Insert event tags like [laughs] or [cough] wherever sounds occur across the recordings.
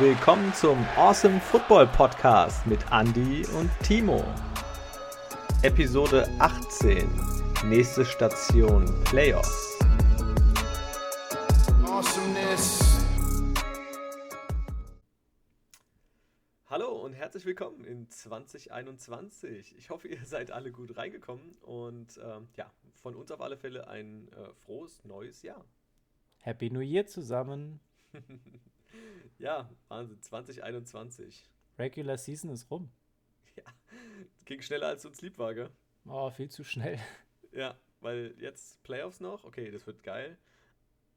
willkommen zum Awesome Football Podcast mit Andy und Timo. Episode 18. Nächste Station Playoffs. Awesomeness. Hallo und herzlich willkommen in 2021. Ich hoffe, ihr seid alle gut reingekommen und ähm, ja, von uns auf alle Fälle ein äh, frohes neues Jahr. Happy New Year zusammen. [laughs] ja, Wahnsinn, 2021. Regular Season ist rum. [laughs] Ja, ging schneller als uns lieb war, gell? Oh, viel zu schnell. [laughs] Ja, weil jetzt Playoffs noch, okay, das wird geil.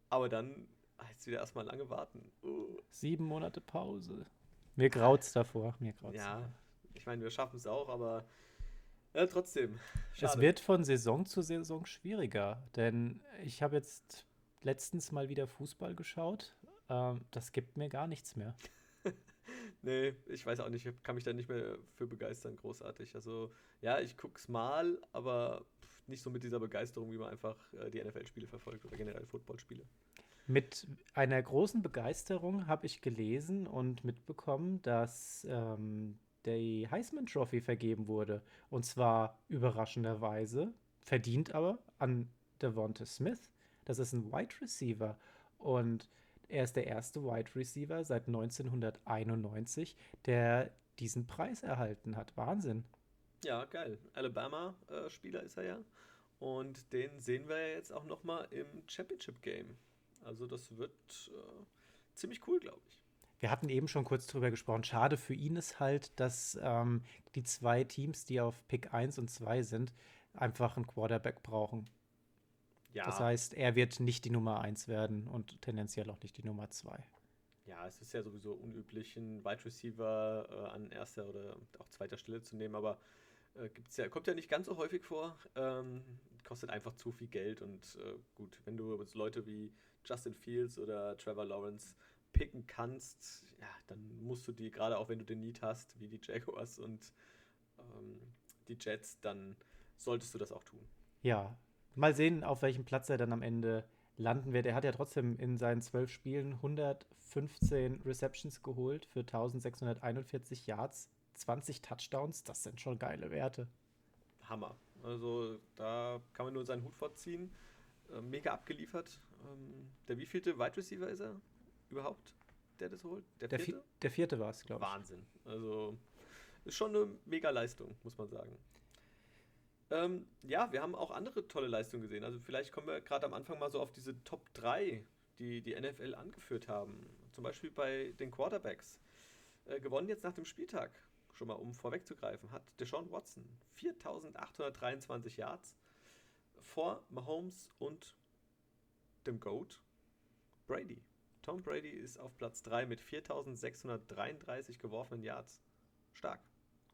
Aber dann jetzt wieder erstmal lange warten. Uh. Sieben Monate Pause. Mir graut's davor. Mir graut's ja, davor. ich meine, wir schaffen es auch, aber ja, trotzdem. Schade. Es wird von Saison zu Saison schwieriger, denn ich habe jetzt letztens mal wieder Fußball geschaut. Ähm, das gibt mir gar nichts mehr. [laughs] nee, ich weiß auch nicht, ich kann mich da nicht mehr für begeistern, großartig. Also, ja, ich guck's mal, aber nicht so mit dieser Begeisterung, wie man einfach äh, die NFL-Spiele verfolgt oder generell Footballspiele. Mit einer großen Begeisterung habe ich gelesen und mitbekommen, dass ähm, die Heisman Trophy vergeben wurde. Und zwar überraschenderweise, verdient aber an Devonta Smith. Das ist ein Wide Receiver. Und er ist der erste Wide Receiver seit 1991, der diesen Preis erhalten hat. Wahnsinn. Ja, geil. Alabama-Spieler ist er ja. Und den sehen wir ja jetzt auch nochmal im Championship-Game. Also das wird äh, ziemlich cool, glaube ich. Wir hatten eben schon kurz drüber gesprochen. Schade für ihn ist halt, dass ähm, die zwei Teams, die auf Pick 1 und 2 sind, einfach einen Quarterback brauchen. Ja. Das heißt, er wird nicht die Nummer 1 werden und tendenziell auch nicht die Nummer 2. Ja, es ist ja sowieso unüblich, einen Wide Receiver äh, an erster oder auch zweiter Stelle zu nehmen, aber äh, gibt's ja, kommt ja nicht ganz so häufig vor. Ähm, kostet einfach zu viel Geld und äh, gut, wenn du Leute wie Justin Fields oder Trevor Lawrence picken kannst, ja, dann musst du die, gerade auch wenn du den Need hast, wie die Jaguars und ähm, die Jets, dann solltest du das auch tun. Ja, Mal sehen, auf welchem Platz er dann am Ende landen wird. Er hat ja trotzdem in seinen zwölf Spielen 115 Receptions geholt für 1641 Yards, 20 Touchdowns. Das sind schon geile Werte. Hammer. Also da kann man nur seinen Hut vorziehen. Äh, mega abgeliefert. Ähm, der wievielte Wide Receiver ist er überhaupt, der das holt? Der vierte? Der, der vierte war es, glaube ich. Wahnsinn. Also ist schon eine mega Leistung, muss man sagen. Ähm, ja, wir haben auch andere tolle Leistungen gesehen. Also vielleicht kommen wir gerade am Anfang mal so auf diese Top 3, die die NFL angeführt haben. Zum Beispiel bei den Quarterbacks. Äh, gewonnen jetzt nach dem Spieltag, schon mal um vorwegzugreifen, hat Deshaun Watson 4823 Yards vor Mahomes und dem GOAT Brady. Tom Brady ist auf Platz 3 mit 4633 geworfenen Yards. Stark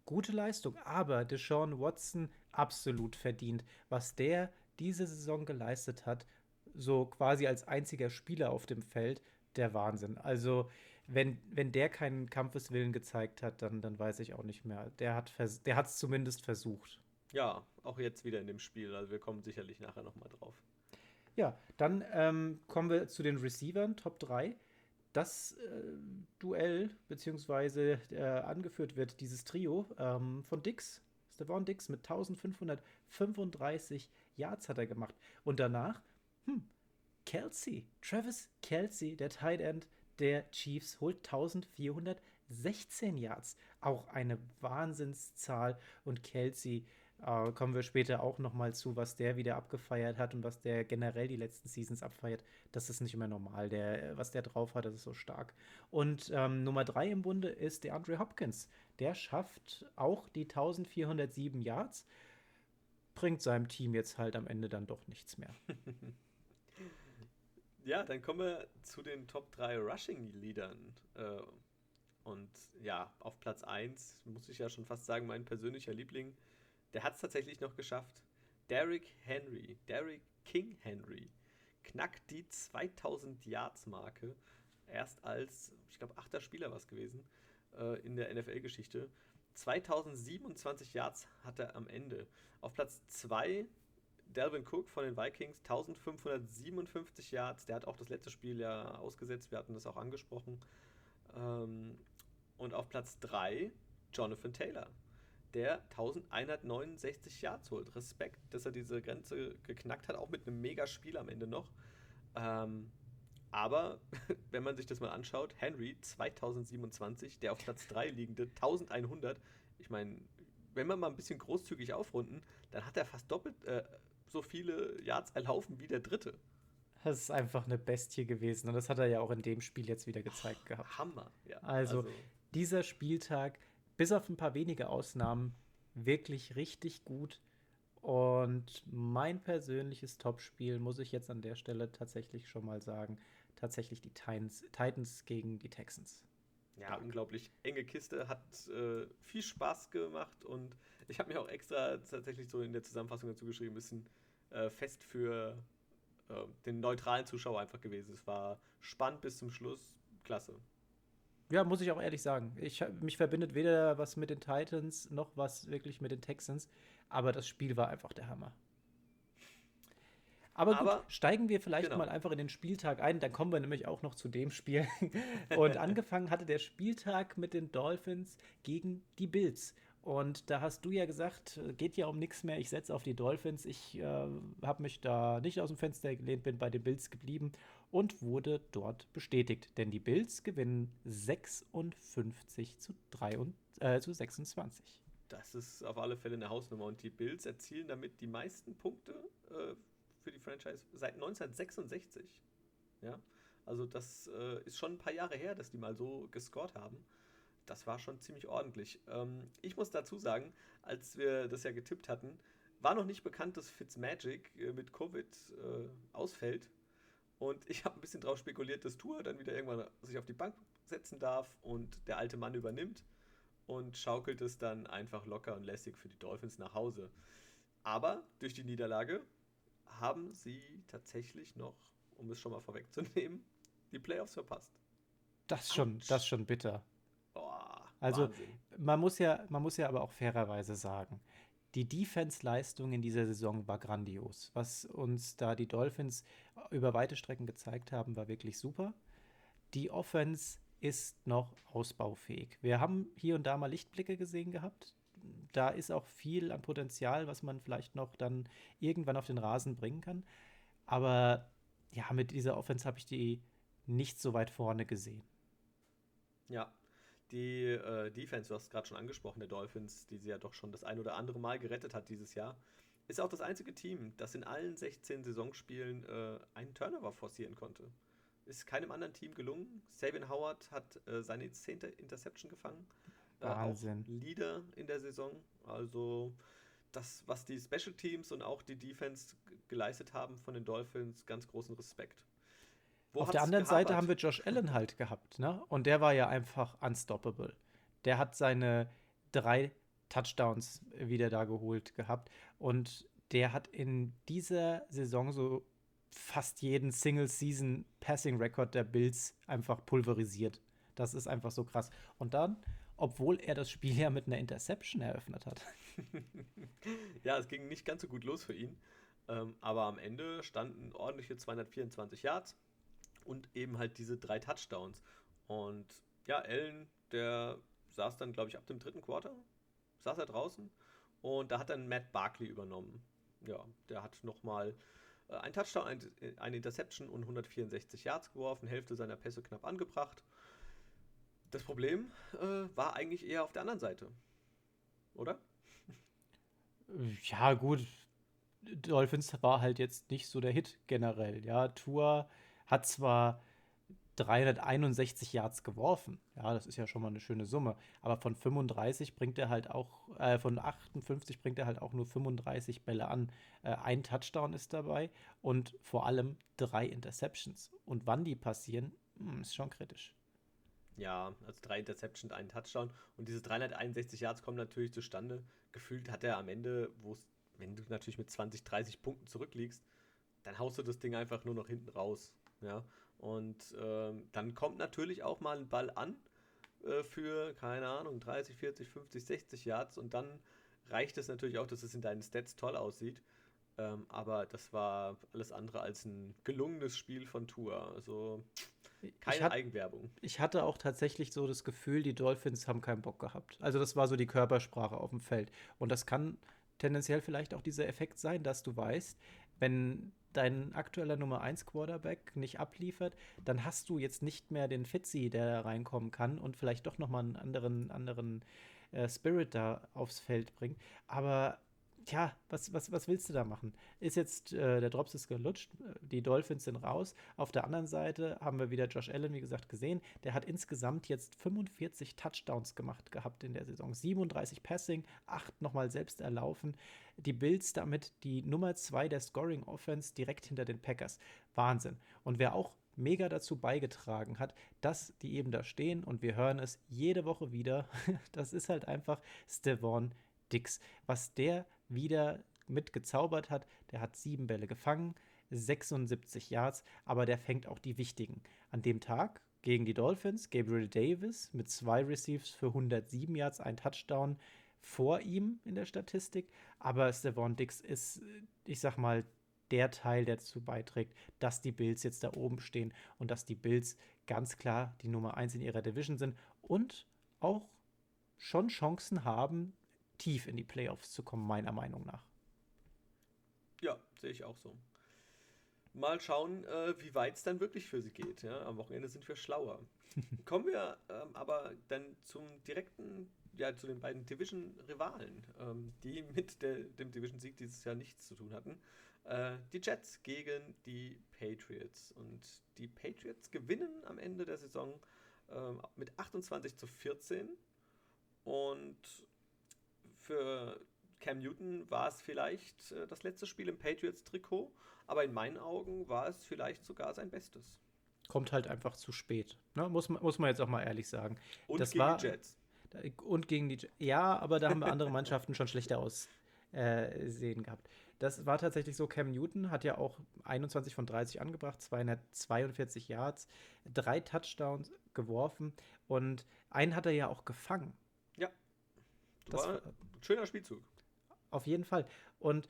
gute Leistung, aber Deshaun Watson absolut verdient. Was der diese Saison geleistet hat, so quasi als einziger Spieler auf dem Feld, der Wahnsinn. Also, wenn, wenn der keinen Kampfeswillen gezeigt hat, dann, dann weiß ich auch nicht mehr. Der hat es zumindest versucht. Ja, auch jetzt wieder in dem Spiel. Also wir kommen sicherlich nachher nochmal drauf. Ja, dann ähm, kommen wir zu den Receivern, Top 3 das äh, Duell, beziehungsweise äh, angeführt wird, dieses Trio ähm, von Dix, Stefan Dix mit 1535 Yards hat er gemacht. Und danach, hm, Kelsey, Travis Kelsey, der Tight End der Chiefs, holt 1416 Yards. Auch eine Wahnsinnszahl. Und Kelsey äh, kommen wir später auch nochmal zu, was der wieder abgefeiert hat und was der generell die letzten Seasons abfeiert. Das ist nicht mehr normal. Der, was der drauf hat, das ist so stark. Und ähm, Nummer drei im Bunde ist der Andre Hopkins. Der schafft auch die 1407 Yards, bringt seinem Team jetzt halt am Ende dann doch nichts mehr. [laughs] ja, dann kommen wir zu den Top 3 Rushing-Leadern. Äh, und ja, auf Platz 1 muss ich ja schon fast sagen, mein persönlicher Liebling der hat es tatsächlich noch geschafft. Derrick Henry, Derrick King Henry, knackt die 2000 Yards Marke. Erst als, ich glaube, achter Spieler war es gewesen äh, in der NFL-Geschichte. 2027 Yards hat er am Ende. Auf Platz 2 Delvin Cook von den Vikings, 1557 Yards. Der hat auch das letzte Spiel ja ausgesetzt. Wir hatten das auch angesprochen. Ähm, und auf Platz 3 Jonathan Taylor, der 1169 Yards holt. Respekt, dass er diese Grenze geknackt hat, auch mit einem Mega-Spiel am Ende noch. Ähm, aber [laughs] wenn man sich das mal anschaut, Henry 2027, der auf Platz 3 liegende 1100, ich meine, wenn wir mal ein bisschen großzügig aufrunden, dann hat er fast doppelt äh, so viele Yards erlaufen wie der dritte. Das ist einfach eine Bestie gewesen und das hat er ja auch in dem Spiel jetzt wieder gezeigt oh, gehabt. Hammer, ja. Also, also dieser Spieltag, bis auf ein paar wenige Ausnahmen, wirklich richtig gut. Und mein persönliches Topspiel, muss ich jetzt an der Stelle tatsächlich schon mal sagen, tatsächlich die Titans, Titans gegen die Texans. Ja, unglaublich enge Kiste, hat äh, viel Spaß gemacht und ich habe mir auch extra tatsächlich so in der Zusammenfassung dazu geschrieben, ein bisschen äh, fest für äh, den neutralen Zuschauer einfach gewesen. Es war spannend bis zum Schluss, klasse. Ja, muss ich auch ehrlich sagen. Ich, mich verbindet weder was mit den Titans noch was wirklich mit den Texans, aber das Spiel war einfach der Hammer. Aber, gut, Aber, steigen wir vielleicht genau. mal einfach in den Spieltag ein, dann kommen wir nämlich auch noch zu dem Spiel. [laughs] Und angefangen hatte der Spieltag mit den Dolphins gegen die Bills. Und da hast du ja gesagt, geht ja um nichts mehr, ich setze auf die Dolphins. Ich äh, habe mich da nicht aus dem Fenster gelehnt, bin bei den Bills geblieben und wurde dort bestätigt. Denn die Bills gewinnen 56 zu, 3 und, äh, zu 26. Das ist auf alle Fälle eine Hausnummer. Und die Bills erzielen damit die meisten Punkte äh, für die Franchise seit 1966. Ja, also das äh, ist schon ein paar Jahre her, dass die mal so gescored haben. Das war schon ziemlich ordentlich. Ähm, ich muss dazu sagen, als wir das ja getippt hatten, war noch nicht bekannt, dass Fitzmagic äh, mit Covid äh, ausfällt. Und ich habe ein bisschen drauf spekuliert, dass Tour dann wieder irgendwann sich auf die Bank setzen darf und der alte Mann übernimmt und schaukelt es dann einfach locker und lässig für die Dolphins nach Hause. Aber durch die Niederlage haben sie tatsächlich noch, um es schon mal vorwegzunehmen, die Playoffs verpasst. Das ist schon, das schon bitter. Oh, also man muss ja, man muss ja aber auch fairerweise sagen, die Defense-Leistung in dieser Saison war grandios. Was uns da die Dolphins über weite Strecken gezeigt haben, war wirklich super. Die Offense ist noch ausbaufähig. Wir haben hier und da mal Lichtblicke gesehen gehabt da ist auch viel an Potenzial, was man vielleicht noch dann irgendwann auf den Rasen bringen kann. Aber ja, mit dieser Offense habe ich die nicht so weit vorne gesehen. Ja, die äh, Defense, du hast es gerade schon angesprochen, der Dolphins, die sie ja doch schon das ein oder andere Mal gerettet hat dieses Jahr, ist auch das einzige Team, das in allen 16 Saisonspielen äh, einen Turnover forcieren konnte. Ist keinem anderen Team gelungen. Sabin Howard hat äh, seine 10. Interception gefangen. Wahnsinn. Äh, Leader in der Saison. Also das, was die Special Teams und auch die Defense geleistet haben von den Dolphins, ganz großen Respekt. Wo Auf der anderen? Seite haben wir Josh Allen halt gehabt, ne? Und der war ja einfach unstoppable. Der hat seine drei Touchdowns wieder da geholt gehabt und der hat in dieser Saison so fast jeden Single-Season Passing Record der Bills einfach pulverisiert. Das ist einfach so krass. Und dann obwohl er das Spiel ja mit einer Interception eröffnet hat. [laughs] ja, es ging nicht ganz so gut los für ihn. Ähm, aber am Ende standen ordentliche 224 Yards und eben halt diese drei Touchdowns. Und ja, Allen, der saß dann, glaube ich, ab dem dritten Quarter, saß er draußen und da hat dann Matt Barkley übernommen. Ja, der hat nochmal äh, ein Touchdown, ein, eine Interception und 164 Yards geworfen, Hälfte seiner Pässe knapp angebracht. Das Problem äh, war eigentlich eher auf der anderen Seite. Oder? Ja, gut. Dolphins war halt jetzt nicht so der Hit generell. Ja, Tour hat zwar 361 Yards geworfen. Ja, das ist ja schon mal eine schöne Summe. Aber von 35 bringt er halt auch, äh, von 58 bringt er halt auch nur 35 Bälle an. Äh, ein Touchdown ist dabei und vor allem drei Interceptions. Und wann die passieren, mh, hm, ist schon kritisch. Ja, also drei Interceptions, einen Touchdown. Und diese 361 Yards kommen natürlich zustande. Gefühlt hat er am Ende, wo wenn du natürlich mit 20, 30 Punkten zurückliegst, dann haust du das Ding einfach nur noch hinten raus. Ja. Und ähm, dann kommt natürlich auch mal ein Ball an äh, für, keine Ahnung, 30, 40, 50, 60 Yards. Und dann reicht es natürlich auch, dass es in deinen Stats toll aussieht. Ähm, aber das war alles andere als ein gelungenes Spiel von Tour. Also keine hat, Eigenwerbung. Ich hatte auch tatsächlich so das Gefühl, die Dolphins haben keinen Bock gehabt. Also das war so die Körpersprache auf dem Feld. Und das kann tendenziell vielleicht auch dieser Effekt sein, dass du weißt, wenn dein aktueller Nummer 1 Quarterback nicht abliefert, dann hast du jetzt nicht mehr den Fitzy, der da reinkommen kann und vielleicht doch noch mal einen anderen, anderen äh, Spirit da aufs Feld bringt. Aber tja, was, was, was willst du da machen? Ist jetzt, äh, der Drops ist gelutscht, die Dolphins sind raus. Auf der anderen Seite haben wir wieder Josh Allen, wie gesagt, gesehen. Der hat insgesamt jetzt 45 Touchdowns gemacht gehabt in der Saison. 37 Passing, 8 nochmal selbst erlaufen. Die Bills damit die Nummer 2 der Scoring Offense direkt hinter den Packers. Wahnsinn. Und wer auch mega dazu beigetragen hat, dass die eben da stehen und wir hören es jede Woche wieder. [laughs] Das ist halt einfach Stevon Dix. Was der wieder mitgezaubert hat. Der hat sieben Bälle gefangen, 76 Yards, aber der fängt auch die wichtigen. An dem Tag gegen die Dolphins, Gabriel Davis mit zwei Receives für 107 Yards, ein Touchdown vor ihm in der Statistik. Aber Stevon Dix ist, ich sag mal, der Teil, der dazu beiträgt, dass die Bills jetzt da oben stehen und dass die Bills ganz klar die Nummer 1 in ihrer Division sind und auch schon Chancen haben, tief in die Playoffs zu kommen, meiner Meinung nach. Ja, sehe ich auch so. Mal schauen, äh, wie weit es dann wirklich für sie geht. Ja? Am Wochenende sind wir schlauer. [laughs] Kommen wir ähm, aber dann zum direkten, ja, zu den beiden Division-Rivalen, ähm, die mit der, dem Division-Sieg dieses Jahr nichts zu tun hatten. Äh, die Jets gegen die Patriots. Und die Patriots gewinnen am Ende der Saison äh, mit 28 zu 14. Und für Cam Newton war es vielleicht äh, das letzte Spiel im Patriots-Trikot, aber in meinen Augen war es vielleicht sogar sein Bestes. Kommt halt einfach zu spät. Ne? Muss, man, muss man jetzt auch mal ehrlich sagen. Und das gegen war, die Jets. Und gegen die. Ja, aber da haben wir andere [laughs] Mannschaften schon schlechter aussehen äh, gehabt. Das war tatsächlich so. Cam Newton hat ja auch 21 von 30 angebracht, 242 Yards, drei Touchdowns geworfen und einen hat er ja auch gefangen. Das war Schöner Spielzug. Auf jeden Fall. Und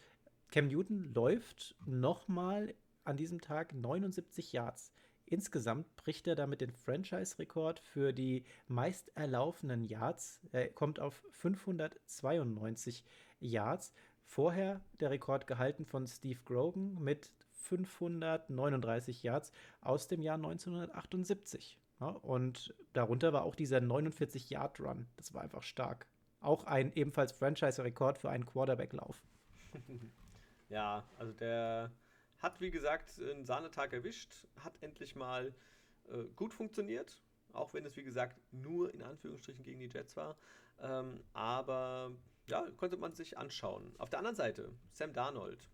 Cam Newton läuft nochmal an diesem Tag 79 Yards. Insgesamt bricht er damit den Franchise-Rekord für die meist erlaufenden Yards. Er kommt auf 592 Yards. Vorher der Rekord gehalten von Steve Grogan mit 539 Yards aus dem Jahr 1978. Ja, und darunter war auch dieser 49-Yard-Run. Das war einfach stark. Auch ein ebenfalls Franchise-Rekord für einen Quarterback-Lauf. [laughs] ja, also der hat, wie gesagt, einen Sahnetag erwischt, hat endlich mal äh, gut funktioniert, auch wenn es, wie gesagt, nur in Anführungsstrichen gegen die Jets war. Ähm, aber ja, konnte man sich anschauen. Auf der anderen Seite, Sam Darnold.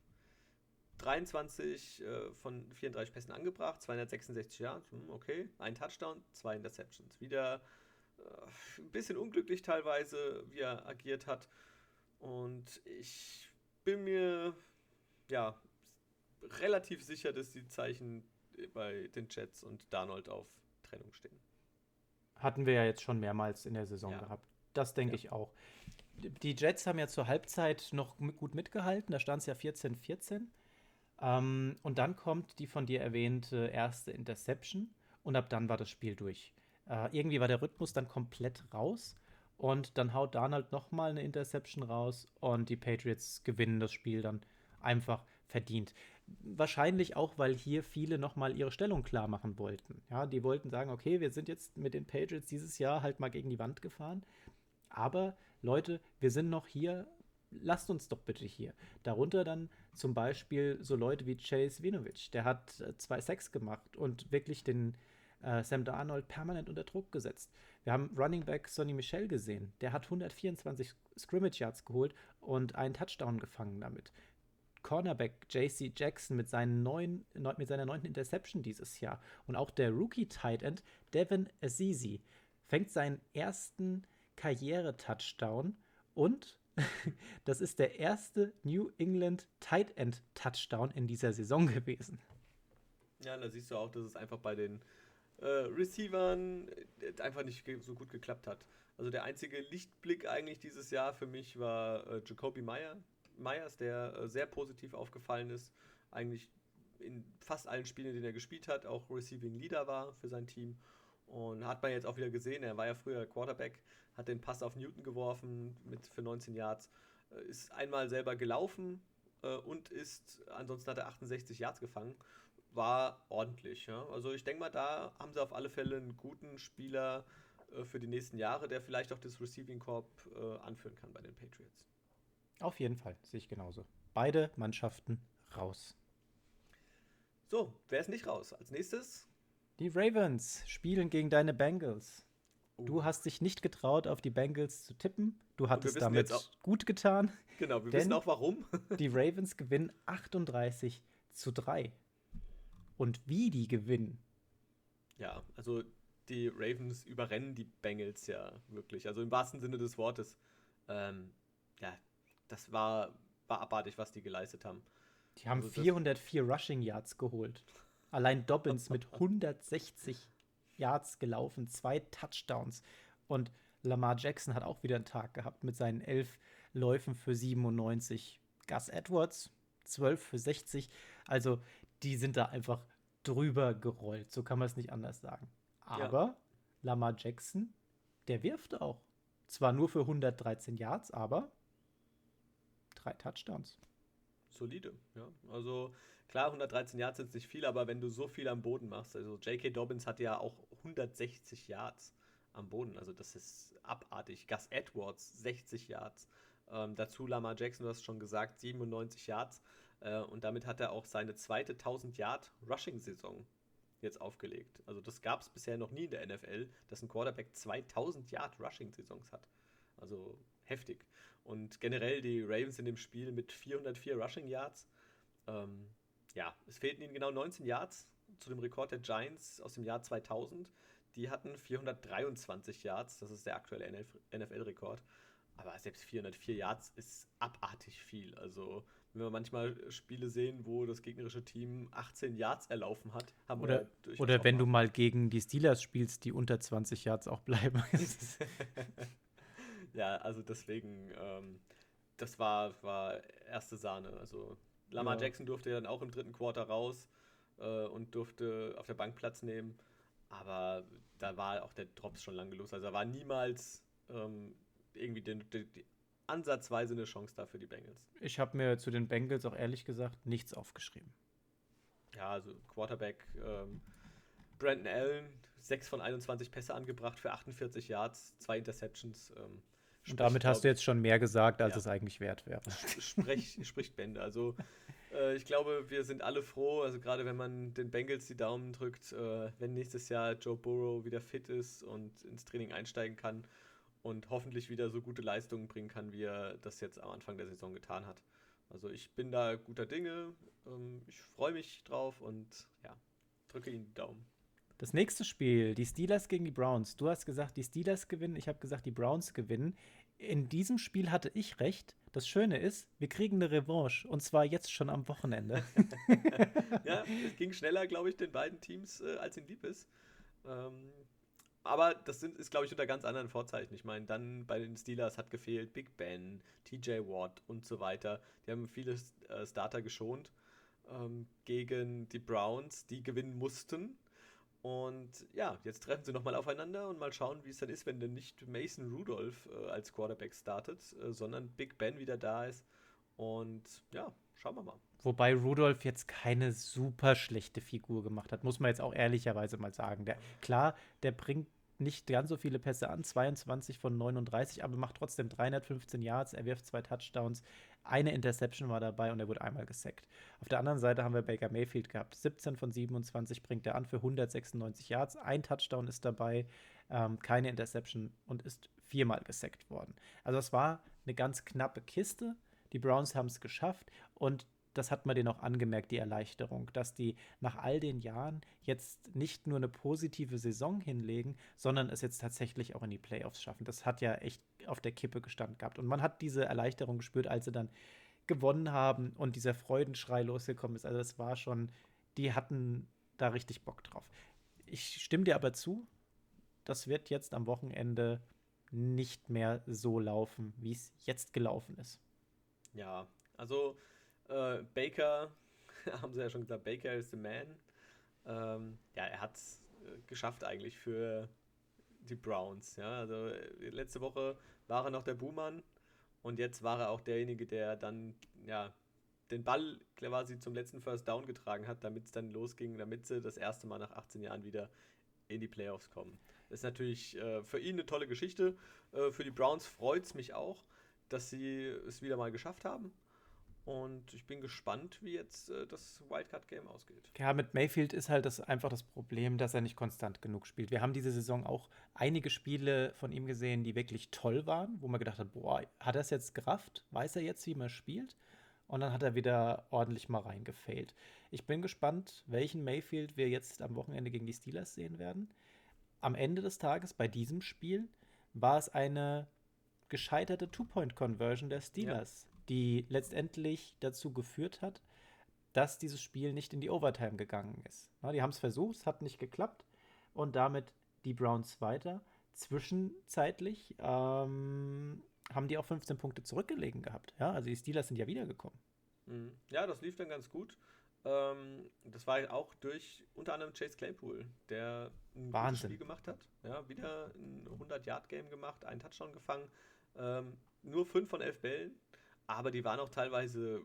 23 äh, von 34 Pässen angebracht, 266 Yards, hm, okay, ein Touchdown, zwei Interceptions. Wieder ein bisschen unglücklich teilweise, wie er agiert hat. Und ich bin mir ja relativ sicher, dass die Zeichen bei den Jets und Darnold auf Trennung stehen. Hatten wir ja jetzt schon mehrmals in der Saison ja. gehabt. Das denke ja. ich auch. Die Jets haben ja zur Halbzeit noch gut mitgehalten, da stand es ja 14-14. Ähm, und dann kommt die von dir erwähnte erste Interception und ab dann war das Spiel durch. Äh, irgendwie war der Rhythmus dann komplett raus. Und dann haut Darnold nochmal eine Interception raus und die Patriots gewinnen das Spiel dann einfach verdient. Wahrscheinlich auch, weil hier viele nochmal ihre Stellung klar machen wollten. Ja, die wollten sagen, okay, wir sind jetzt mit den Patriots dieses Jahr halt mal gegen die Wand gefahren. Aber Leute, wir sind noch hier. Lasst uns doch bitte hier. Darunter dann zum Beispiel so Leute wie Chase Winovich. Der hat äh, zwei Sacks gemacht und wirklich den, äh, Sam Darnold permanent unter Druck gesetzt. Wir haben Running Back Sonny Michel gesehen. Der hat 124 Scrimmage Yards geholt und einen Touchdown gefangen damit. Cornerback JC Jackson mit, seinen neuen, mit seiner neunten Interception dieses Jahr. Und auch der Rookie Tight End Devin Azizi fängt seinen ersten Karriere-Touchdown und [laughs] das ist der erste New England Tight End Touchdown in dieser Saison gewesen. Ja, da siehst du auch, dass es einfach bei den äh, Receivern äh, einfach nicht so gut geklappt hat. Also der einzige Lichtblick eigentlich dieses Jahr für mich war äh, Jacoby Meyer, Myers, der äh, sehr positiv aufgefallen ist, eigentlich in fast allen Spielen, in denen er gespielt hat, auch Receiving Leader war für sein Team. Und hat man jetzt auch wieder gesehen, er war ja früher Quarterback, hat den Pass auf Newton geworfen mit für 19 Yards, äh, ist einmal selber gelaufen äh, und ist, ansonsten hat er 68 Yards gefangen. War ordentlich. Ja? Also ich denke mal, da haben sie auf alle Fälle einen guten Spieler äh, für die nächsten Jahre, der vielleicht auch das Receiving Corp äh, anführen kann bei den Patriots. Auf jeden Fall, sehe ich genauso. Beide Mannschaften raus. So, wer ist nicht raus? Als nächstes? Die Ravens spielen gegen deine Bengals. Du hast dich nicht getraut, auf die Bengals zu tippen. Du hattest damit gut getan. Genau, wir wissen auch warum. die Ravens gewinnen [laughs] 38 zu 3. Und wie die gewinnen. Ja, also die Ravens überrennen die Bengals ja wirklich. Also im wahrsten Sinne des Wortes. Ähm, ja, das war, war abartig, was die geleistet haben. Die haben also 404 Rushing Yards geholt. Allein Dobbins [laughs] mit 160 Yards gelaufen, zwei Touchdowns. Und Lamar Jackson hat auch wieder einen Tag gehabt mit seinen elf Läufen für 97. Gus Edwards 12 für 60. Also die sind da einfach drüber gerollt. So kann man es nicht anders sagen. Aber ja. Lamar Jackson, der wirft auch. Zwar nur für 113 Yards, aber drei Touchdowns. Solide, ja. Also klar, 113 Yards sind nicht viel, aber wenn du so viel am Boden machst, also J.K. Dobbins hat ja auch 160 Yards am Boden, also das ist abartig. Gus Edwards 60 Yards. Ähm, dazu Lamar Jackson, du hast schon gesagt, 97 Yards. Äh, und damit hat er auch seine zweite 1000 Yard Rushing-Saison jetzt aufgelegt. Also das gab es bisher noch nie in der NFL, dass ein Quarterback 2000 Yard Rushing-Saisons hat. Also heftig. Und generell die Ravens in dem Spiel mit 404 Rushing Yards. Ähm, ja, es fehlten ihnen genau 19 Yards zu dem Rekord der Giants aus dem Jahr 2000. Die hatten 423 Yards, das ist der aktuelle NFL-Rekord. Aber selbst 404 Yards ist abartig viel. Also, wenn wir manchmal Spiele sehen, wo das gegnerische Team 18 Yards erlaufen hat, haben oder, Oder wenn du mal gegen die Steelers spielst, die unter 20 Yards auch bleiben. [laughs] [laughs] Ja, also deswegen, ähm, das war, war erste Sahne. Also Lamar ja. Jackson durfte ja dann auch im dritten Quarter raus äh, und durfte auf der Bank Platz nehmen. Aber da war auch der Drops schon lange los. Also da war niemals ähm, irgendwie den, den, ansatzweise eine Chance da für die Bengals. Ich habe mir zu den Bengals auch ehrlich gesagt nichts aufgeschrieben. Ja, also Quarterback ähm, Brandon Allen, 6 von 21 Pässe angebracht für 48 Yards, zwei Interceptions. Ähm, und damit hast du jetzt schon mehr gesagt, als ja. es eigentlich wert wäre. [laughs] Sprech, spricht Bände. Also äh, ich glaube, wir sind alle froh, also gerade wenn man den Bengals die Daumen drückt, äh, wenn nächstes Jahr Joe Burrow wieder fit ist und ins Training einsteigen kann und hoffentlich wieder so gute Leistungen bringen kann, wie er das jetzt am Anfang der Saison getan hat. Also ich bin da guter Dinge, ähm, ich freue mich drauf und ja, drücke Ihnen die Daumen. Das nächste Spiel, die Steelers gegen die Browns. Du hast gesagt, die Steelers gewinnen, ich habe gesagt, die Browns gewinnen. In diesem Spiel hatte ich recht. Das Schöne ist, wir kriegen eine Revanche und zwar jetzt schon am Wochenende. [laughs] ja, es ging schneller, glaube ich, den beiden Teams, äh, als ihnen lieb ist. Ähm, aber das sind, ist, glaube ich, unter ganz anderen Vorzeichen. Ich meine, dann bei den Steelers hat gefehlt Big Ben, TJ Watt und so weiter. Die haben viele äh, Starter geschont ähm, gegen die Browns, die gewinnen mussten und ja, jetzt treffen sie nochmal aufeinander und mal schauen, wie es dann ist, wenn denn nicht Mason Rudolph äh, als Quarterback startet, äh, sondern Big Ben wieder da ist. Und ja, schauen wir mal. Wobei Rudolph jetzt keine super schlechte Figur gemacht hat, muss man jetzt auch ehrlicherweise mal sagen. Der, klar, der bringt nicht ganz so viele Pässe an, 22 von 39, aber macht trotzdem 315 Yards, er wirft zwei Touchdowns, eine Interception war dabei und er wurde einmal gesackt. Auf der anderen Seite haben wir Baker Mayfield gehabt. 17 von 27 bringt er an für 196 Yards. Ein Touchdown ist dabei, ähm, keine Interception und ist viermal gesackt worden. Also es war eine ganz knappe Kiste. Die Browns haben es geschafft und das hat man denen auch angemerkt, die Erleichterung, dass die nach all den Jahren jetzt nicht nur eine positive Saison hinlegen, sondern es jetzt tatsächlich auch in die Playoffs schaffen. Das hat ja echt auf der Kippe gestanden gehabt. Und man hat diese Erleichterung gespürt, als sie dann gewonnen haben und dieser Freudenschrei losgekommen ist. Also das war schon, die hatten da richtig Bock drauf. Ich stimme dir aber zu, das wird jetzt am Wochenende nicht mehr so laufen, wie es jetzt gelaufen ist. Ja, Also äh, Baker, [laughs] haben sie ja schon gesagt, Baker is the man. Ähm, ja, er hat es äh, geschafft eigentlich für die Browns. Ja, also äh, letzte Woche war er noch der Buhmann und jetzt war er auch derjenige, der dann ja den Ball quasi zum letzten First Down getragen hat, damit es dann losging, damit sie das erste Mal nach 18 Jahren wieder in die Playoffs kommen. Das ist natürlich äh, für ihn eine tolle Geschichte. Äh, für die Browns freut es mich auch, dass sie es wieder mal geschafft haben. Und ich bin gespannt, wie jetzt äh, das Wildcard-Game ausgeht. Ja, mit Mayfield ist halt das einfach das Problem, dass er nicht konstant genug spielt. Wir haben diese Saison auch einige Spiele von ihm gesehen, die wirklich toll waren, wo man gedacht hat, boah, hat er es jetzt gerafft? Weiß er jetzt, wie man spielt? Und dann hat er wieder ordentlich mal reingefailt. Ich bin gespannt, welchen Mayfield wir jetzt am Wochenende gegen die Steelers sehen werden. Am Ende des Tages bei diesem Spiel war es eine gescheiterte Two-Point-Conversion der Steelers. Ja die letztendlich dazu geführt hat, dass dieses Spiel nicht in die Overtime gegangen ist. Na, die haben es versucht, es hat nicht geklappt und damit die Browns weiter. Zwischenzeitlich ähm, haben die auch 15 Punkte zurückgelegen gehabt. Ja, also die Steelers sind ja wiedergekommen. Mhm. Ja, das lief dann ganz gut. Ähm, das war auch durch unter anderem Chase Claypool, der ein Wahnsinn. Spiel gemacht hat. Ja, wieder ein 100-Yard-Game gemacht, einen Touchdown gefangen. Ähm, nur 5 von 11 Bällen aber die waren auch teilweise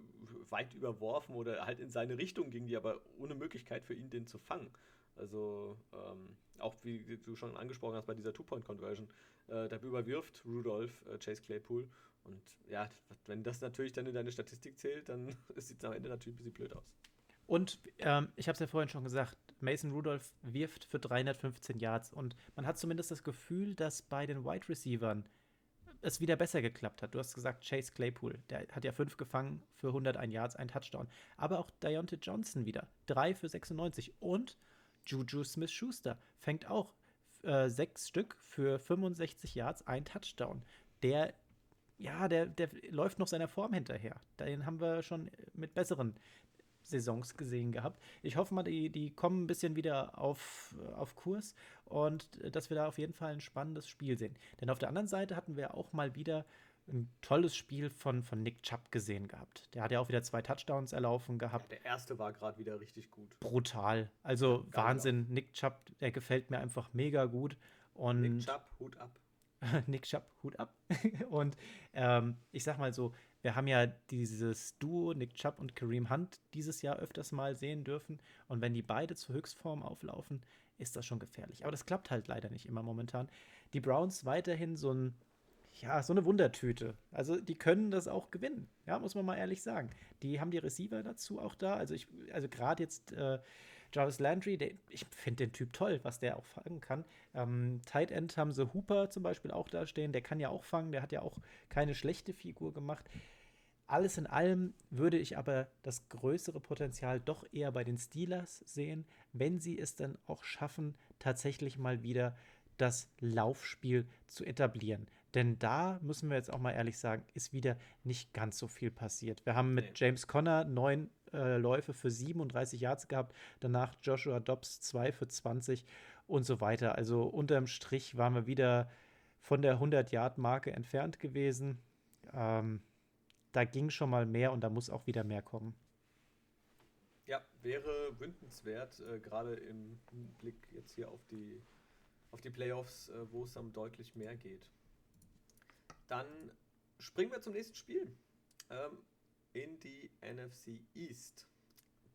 weit überworfen oder halt in seine Richtung gingen die, aber ohne Möglichkeit für ihn, den zu fangen. Also ähm, auch wie du schon angesprochen hast bei dieser Two-Point-Conversion, äh, da überwirft Rudolph äh, Chase Claypool und ja, wenn das natürlich dann in deine Statistik zählt, dann [laughs] sieht es am Ende natürlich ein bisschen blöd aus. Und ähm, ich habe es ja vorhin schon gesagt, Mason Rudolph wirft für 315 Yards und man hat zumindest das Gefühl, dass bei den Wide Receivern es wieder besser geklappt hat. Du hast gesagt, Chase Claypool, der hat ja fünf gefangen für 101 Yards, ein Touchdown. Aber auch Deontay Johnson wieder, drei für 96. Und Juju Smith-Schuster fängt auch äh, sechs Stück für 65 Yards, ein Touchdown. Der, ja, der, der läuft noch seiner Form hinterher. Den haben wir schon mit besseren Saisons gesehen gehabt. Ich hoffe mal, die, die kommen ein bisschen wieder auf, auf Kurs und dass wir da auf jeden Fall ein spannendes Spiel sehen. Denn auf der anderen Seite hatten wir auch mal wieder ein tolles Spiel von, von Nick Chubb gesehen gehabt. Der hat ja auch wieder zwei Touchdowns erlaufen gehabt. Ja, der erste war gerade wieder richtig gut. Brutal. Also ja, Wahnsinn. Genau. Nick Chubb, der gefällt mir einfach mega gut. Und Nick Chubb, Hut ab. [laughs] Nick Chubb, Hut ab. [laughs] und ähm, ich sag mal so, wir haben ja dieses Duo Nick Chubb und Kareem Hunt dieses Jahr öfters mal sehen dürfen. Und wenn die beide zur Höchstform auflaufen, ist das schon gefährlich. Aber das klappt halt leider nicht immer momentan. Die Browns weiterhin so ein, ja, so eine Wundertüte. Also die können das auch gewinnen. Ja, muss man mal ehrlich sagen. Die haben die Receiver dazu auch da. Also ich, also gerade jetzt äh, Jarvis Landry, der, ich finde den Typ toll, was der auch fangen kann. Ähm, Tight End haben sie Hooper zum Beispiel auch da stehen, der kann ja auch fangen, der hat ja auch keine schlechte Figur gemacht. Alles in allem würde ich aber das größere Potenzial doch eher bei den Steelers sehen, wenn sie es dann auch schaffen, tatsächlich mal wieder das Laufspiel zu etablieren. Denn da müssen wir jetzt auch mal ehrlich sagen, ist wieder nicht ganz so viel passiert. Wir haben mit. James Conner neun äh, Läufe für 37 Yards gehabt, danach Joshua Dobbs 2 für 20 und so weiter. Also unterm Strich waren wir wieder von der 100-Yard-Marke entfernt gewesen. Ähm, da ging schon mal mehr und da muss auch wieder mehr kommen. Ja, wäre wünschenswert, äh, gerade im Blick jetzt hier auf die, auf die Playoffs, äh, wo es dann deutlich mehr geht. Dann springen wir zum nächsten Spiel. Ähm, in die NFC East.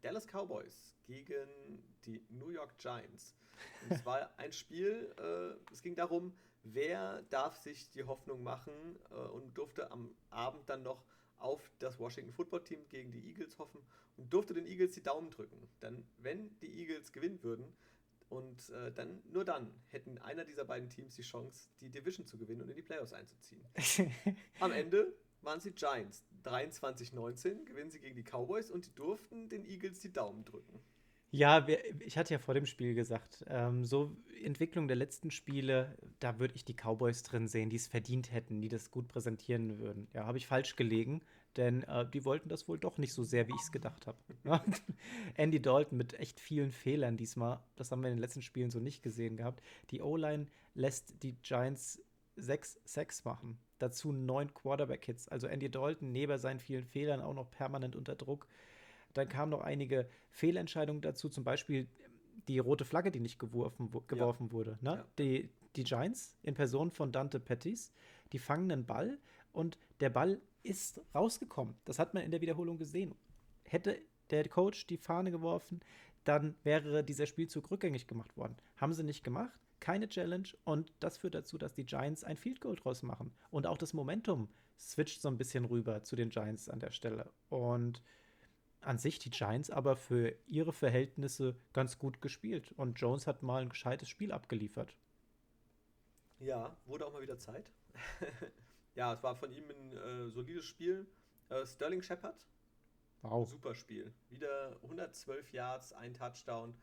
Dallas Cowboys gegen die New York Giants. Und es war ein Spiel, äh, es ging darum, wer darf sich die Hoffnung machen äh, und durfte am Abend dann noch auf das Washington Football Team gegen die Eagles hoffen und durfte den Eagles die Daumen drücken. Denn wenn die Eagles gewinnen würden, und äh, dann, nur dann hätten einer dieser beiden Teams die Chance, die Division zu gewinnen und in die Playoffs einzuziehen. [laughs] Am Ende waren sie Giants. 23-19 gewinnen sie gegen die Cowboys und die durften den Eagles die Daumen drücken. Ja, ich hatte ja vor dem Spiel gesagt, ähm, so Entwicklung der letzten Spiele, da würde ich die Cowboys drin sehen, die es verdient hätten, die das gut präsentieren würden. Ja, habe ich falsch gelegen, denn äh, die wollten das wohl doch nicht so sehr, wie ich es gedacht habe. [laughs] Andy Dalton mit echt vielen Fehlern diesmal, das haben wir in den letzten Spielen so nicht gesehen gehabt. Die O-Line lässt die Giants sechs Sacks machen. Dazu neun Quarterback-Hits. Also Andy Dalton neben seinen vielen Fehlern auch noch permanent unter Druck. Dann kamen noch einige Fehlentscheidungen dazu, zum Beispiel die rote Flagge, die nicht geworfen, geworfen ja. wurde. Ne? Ja. Die, die Giants in Person von Dante Pettis, die fangen einen Ball und der Ball ist rausgekommen. Das hat man in der Wiederholung gesehen. Hätte der Coach die Fahne geworfen, dann wäre dieser Spielzug rückgängig gemacht worden. Haben sie nicht gemacht, keine Challenge und das führt dazu, dass die Giants ein Field Goal draus machen. Und auch das Momentum switcht so ein bisschen rüber zu den Giants an der Stelle. Und an sich die Giants aber für ihre Verhältnisse ganz gut gespielt. Und Jones hat mal ein gescheites Spiel abgeliefert. Ja, wurde auch mal wieder Zeit. [laughs] ja, es war von ihm ein äh, solides Spiel. Äh, Sterling Shepard. Wow. Super Spiel. Wieder 112 Yards, ein Touchdown.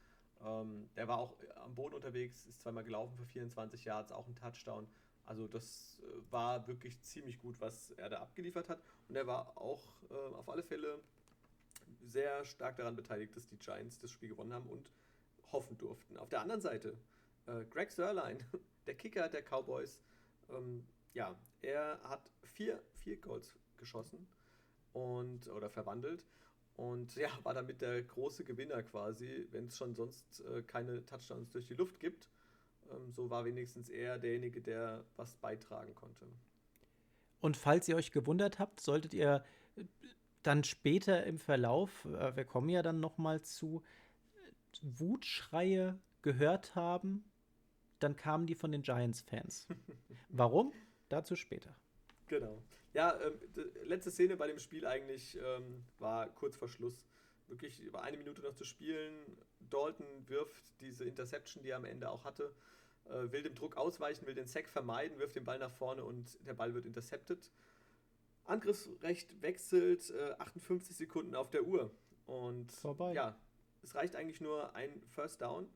Ähm, der war auch am Boden unterwegs, ist zweimal gelaufen für 24 Yards, auch ein Touchdown. Also das äh, war wirklich ziemlich gut, was er da abgeliefert hat. Und er war auch äh, auf alle Fälle sehr stark daran beteiligt, dass die Giants das Spiel gewonnen haben und hoffen durften. Auf der anderen Seite, äh, Greg Sörlein, [laughs] der Kicker der Cowboys, ähm, ja, er hat vier, vier Goals geschossen und oder verwandelt und ja, war damit der große Gewinner quasi, wenn es schon sonst äh, keine Touchdowns durch die Luft gibt. Ähm, so war wenigstens er derjenige, der was beitragen konnte. Und falls ihr euch gewundert habt, solltet ihr dann später im Verlauf, äh, wir kommen ja dann noch mal zu, Wutschreie gehört haben, dann kamen die von den Giants-Fans. [laughs] Warum? Dazu später. Genau. Ja, ähm, letzte Szene bei dem Spiel eigentlich ähm, war kurz vor Schluss. Wirklich über eine Minute noch zu spielen. Dalton wirft diese Interception, die er am Ende auch hatte, äh, will dem Druck ausweichen, will den Sack vermeiden, wirft den Ball nach vorne und der Ball wird intercepted. Angriffsrecht wechselt, äh, 58 Sekunden auf der Uhr. Und Vorbei. ja, es reicht eigentlich nur ein First Down.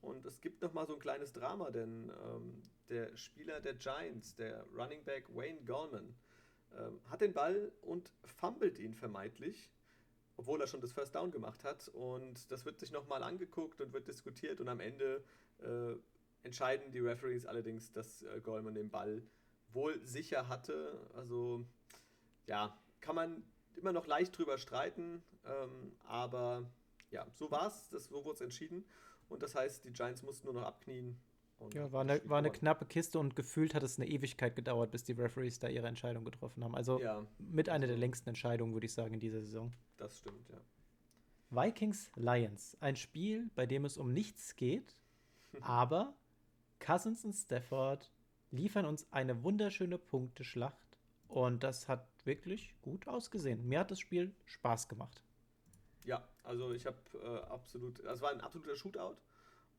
Und es gibt nochmal so ein kleines Drama, denn ähm, der Spieler der Giants, der Running Back Wayne Gallman, ähm, hat den Ball und fummelt ihn vermeintlich, obwohl er schon das First Down gemacht hat. Und das wird sich nochmal angeguckt und wird diskutiert. Und am Ende äh, entscheiden die Referees allerdings, dass äh, Goldman den Ball wohl sicher hatte. Also ja, kann man immer noch leicht drüber streiten, ähm, aber ja, so war es, so wurde es entschieden. Und das heißt, die Giants mussten nur noch abknien. Ja, war eine, war eine knappe Kiste und gefühlt hat es eine Ewigkeit gedauert, bis die Referees da ihre Entscheidung getroffen haben. Also ja, mit einer der längsten Entscheidungen, würde ich sagen, in dieser Saison. Das stimmt, ja. Vikings Lions. Ein Spiel, bei dem es um nichts geht, [laughs] aber Cousins und Stafford liefern uns eine wunderschöne Punkteschlacht und das hat wirklich gut ausgesehen. Mir hat das Spiel Spaß gemacht. Ja, also ich habe äh, absolut, das war ein absoluter Shootout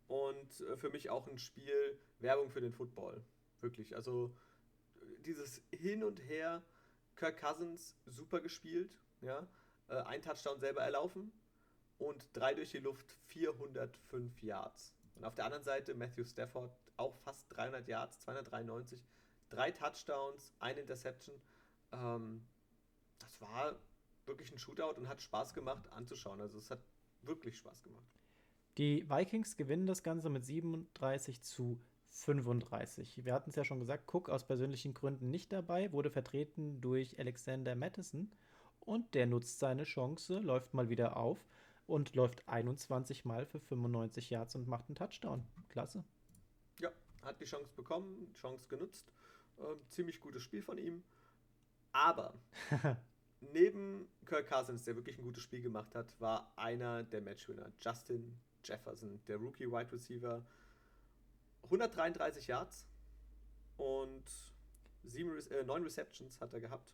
und äh, für mich auch ein Spiel Werbung für den Football. Wirklich, also dieses Hin und Her, Kirk Cousins super gespielt, ja, äh, ein Touchdown selber erlaufen und drei durch die Luft, 405 Yards. Und auf der anderen Seite Matthew Stafford auch fast 300 Yards, 293 drei Touchdowns, eine Interception. Ähm, das war wirklich ein Shootout und hat Spaß gemacht anzuschauen. Also es hat wirklich Spaß gemacht. Die Vikings gewinnen das Ganze mit 37 zu 35. Wir hatten es ja schon gesagt, Cook aus persönlichen Gründen nicht dabei, wurde vertreten durch Alexander Madison und der nutzt seine Chance, läuft mal wieder auf und läuft 21 Mal für 95 Yards und macht einen Touchdown. Klasse. Ja, hat die Chance bekommen, Chance genutzt äh, ziemlich gutes Spiel von ihm. Aber [laughs] neben Kirk Cousins, der wirklich ein gutes Spiel gemacht hat, war einer der Matchwinner, Justin Jefferson, der Rookie Wide Receiver. 133 Yards und sieben, äh, neun Receptions hat er gehabt.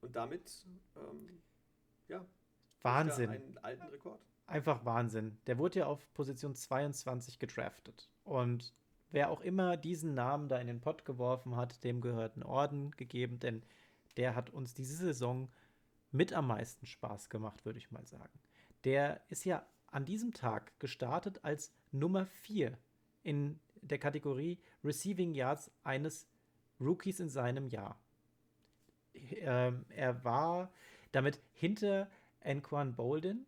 Und damit, ähm, ja, Wahnsinn. einen alten Rekord. Einfach Wahnsinn. Der wurde ja auf Position 22 gedraftet. Und wer auch immer diesen Namen da in den Pott geworfen hat, dem gehört ein Orden gegeben, denn der hat uns diese Saison mit am meisten Spaß gemacht, würde ich mal sagen. Der ist ja an diesem Tag gestartet als Nummer 4 in der Kategorie Receiving Yards eines Rookies in seinem Jahr. Ähm, er war damit hinter Anquan Bolden,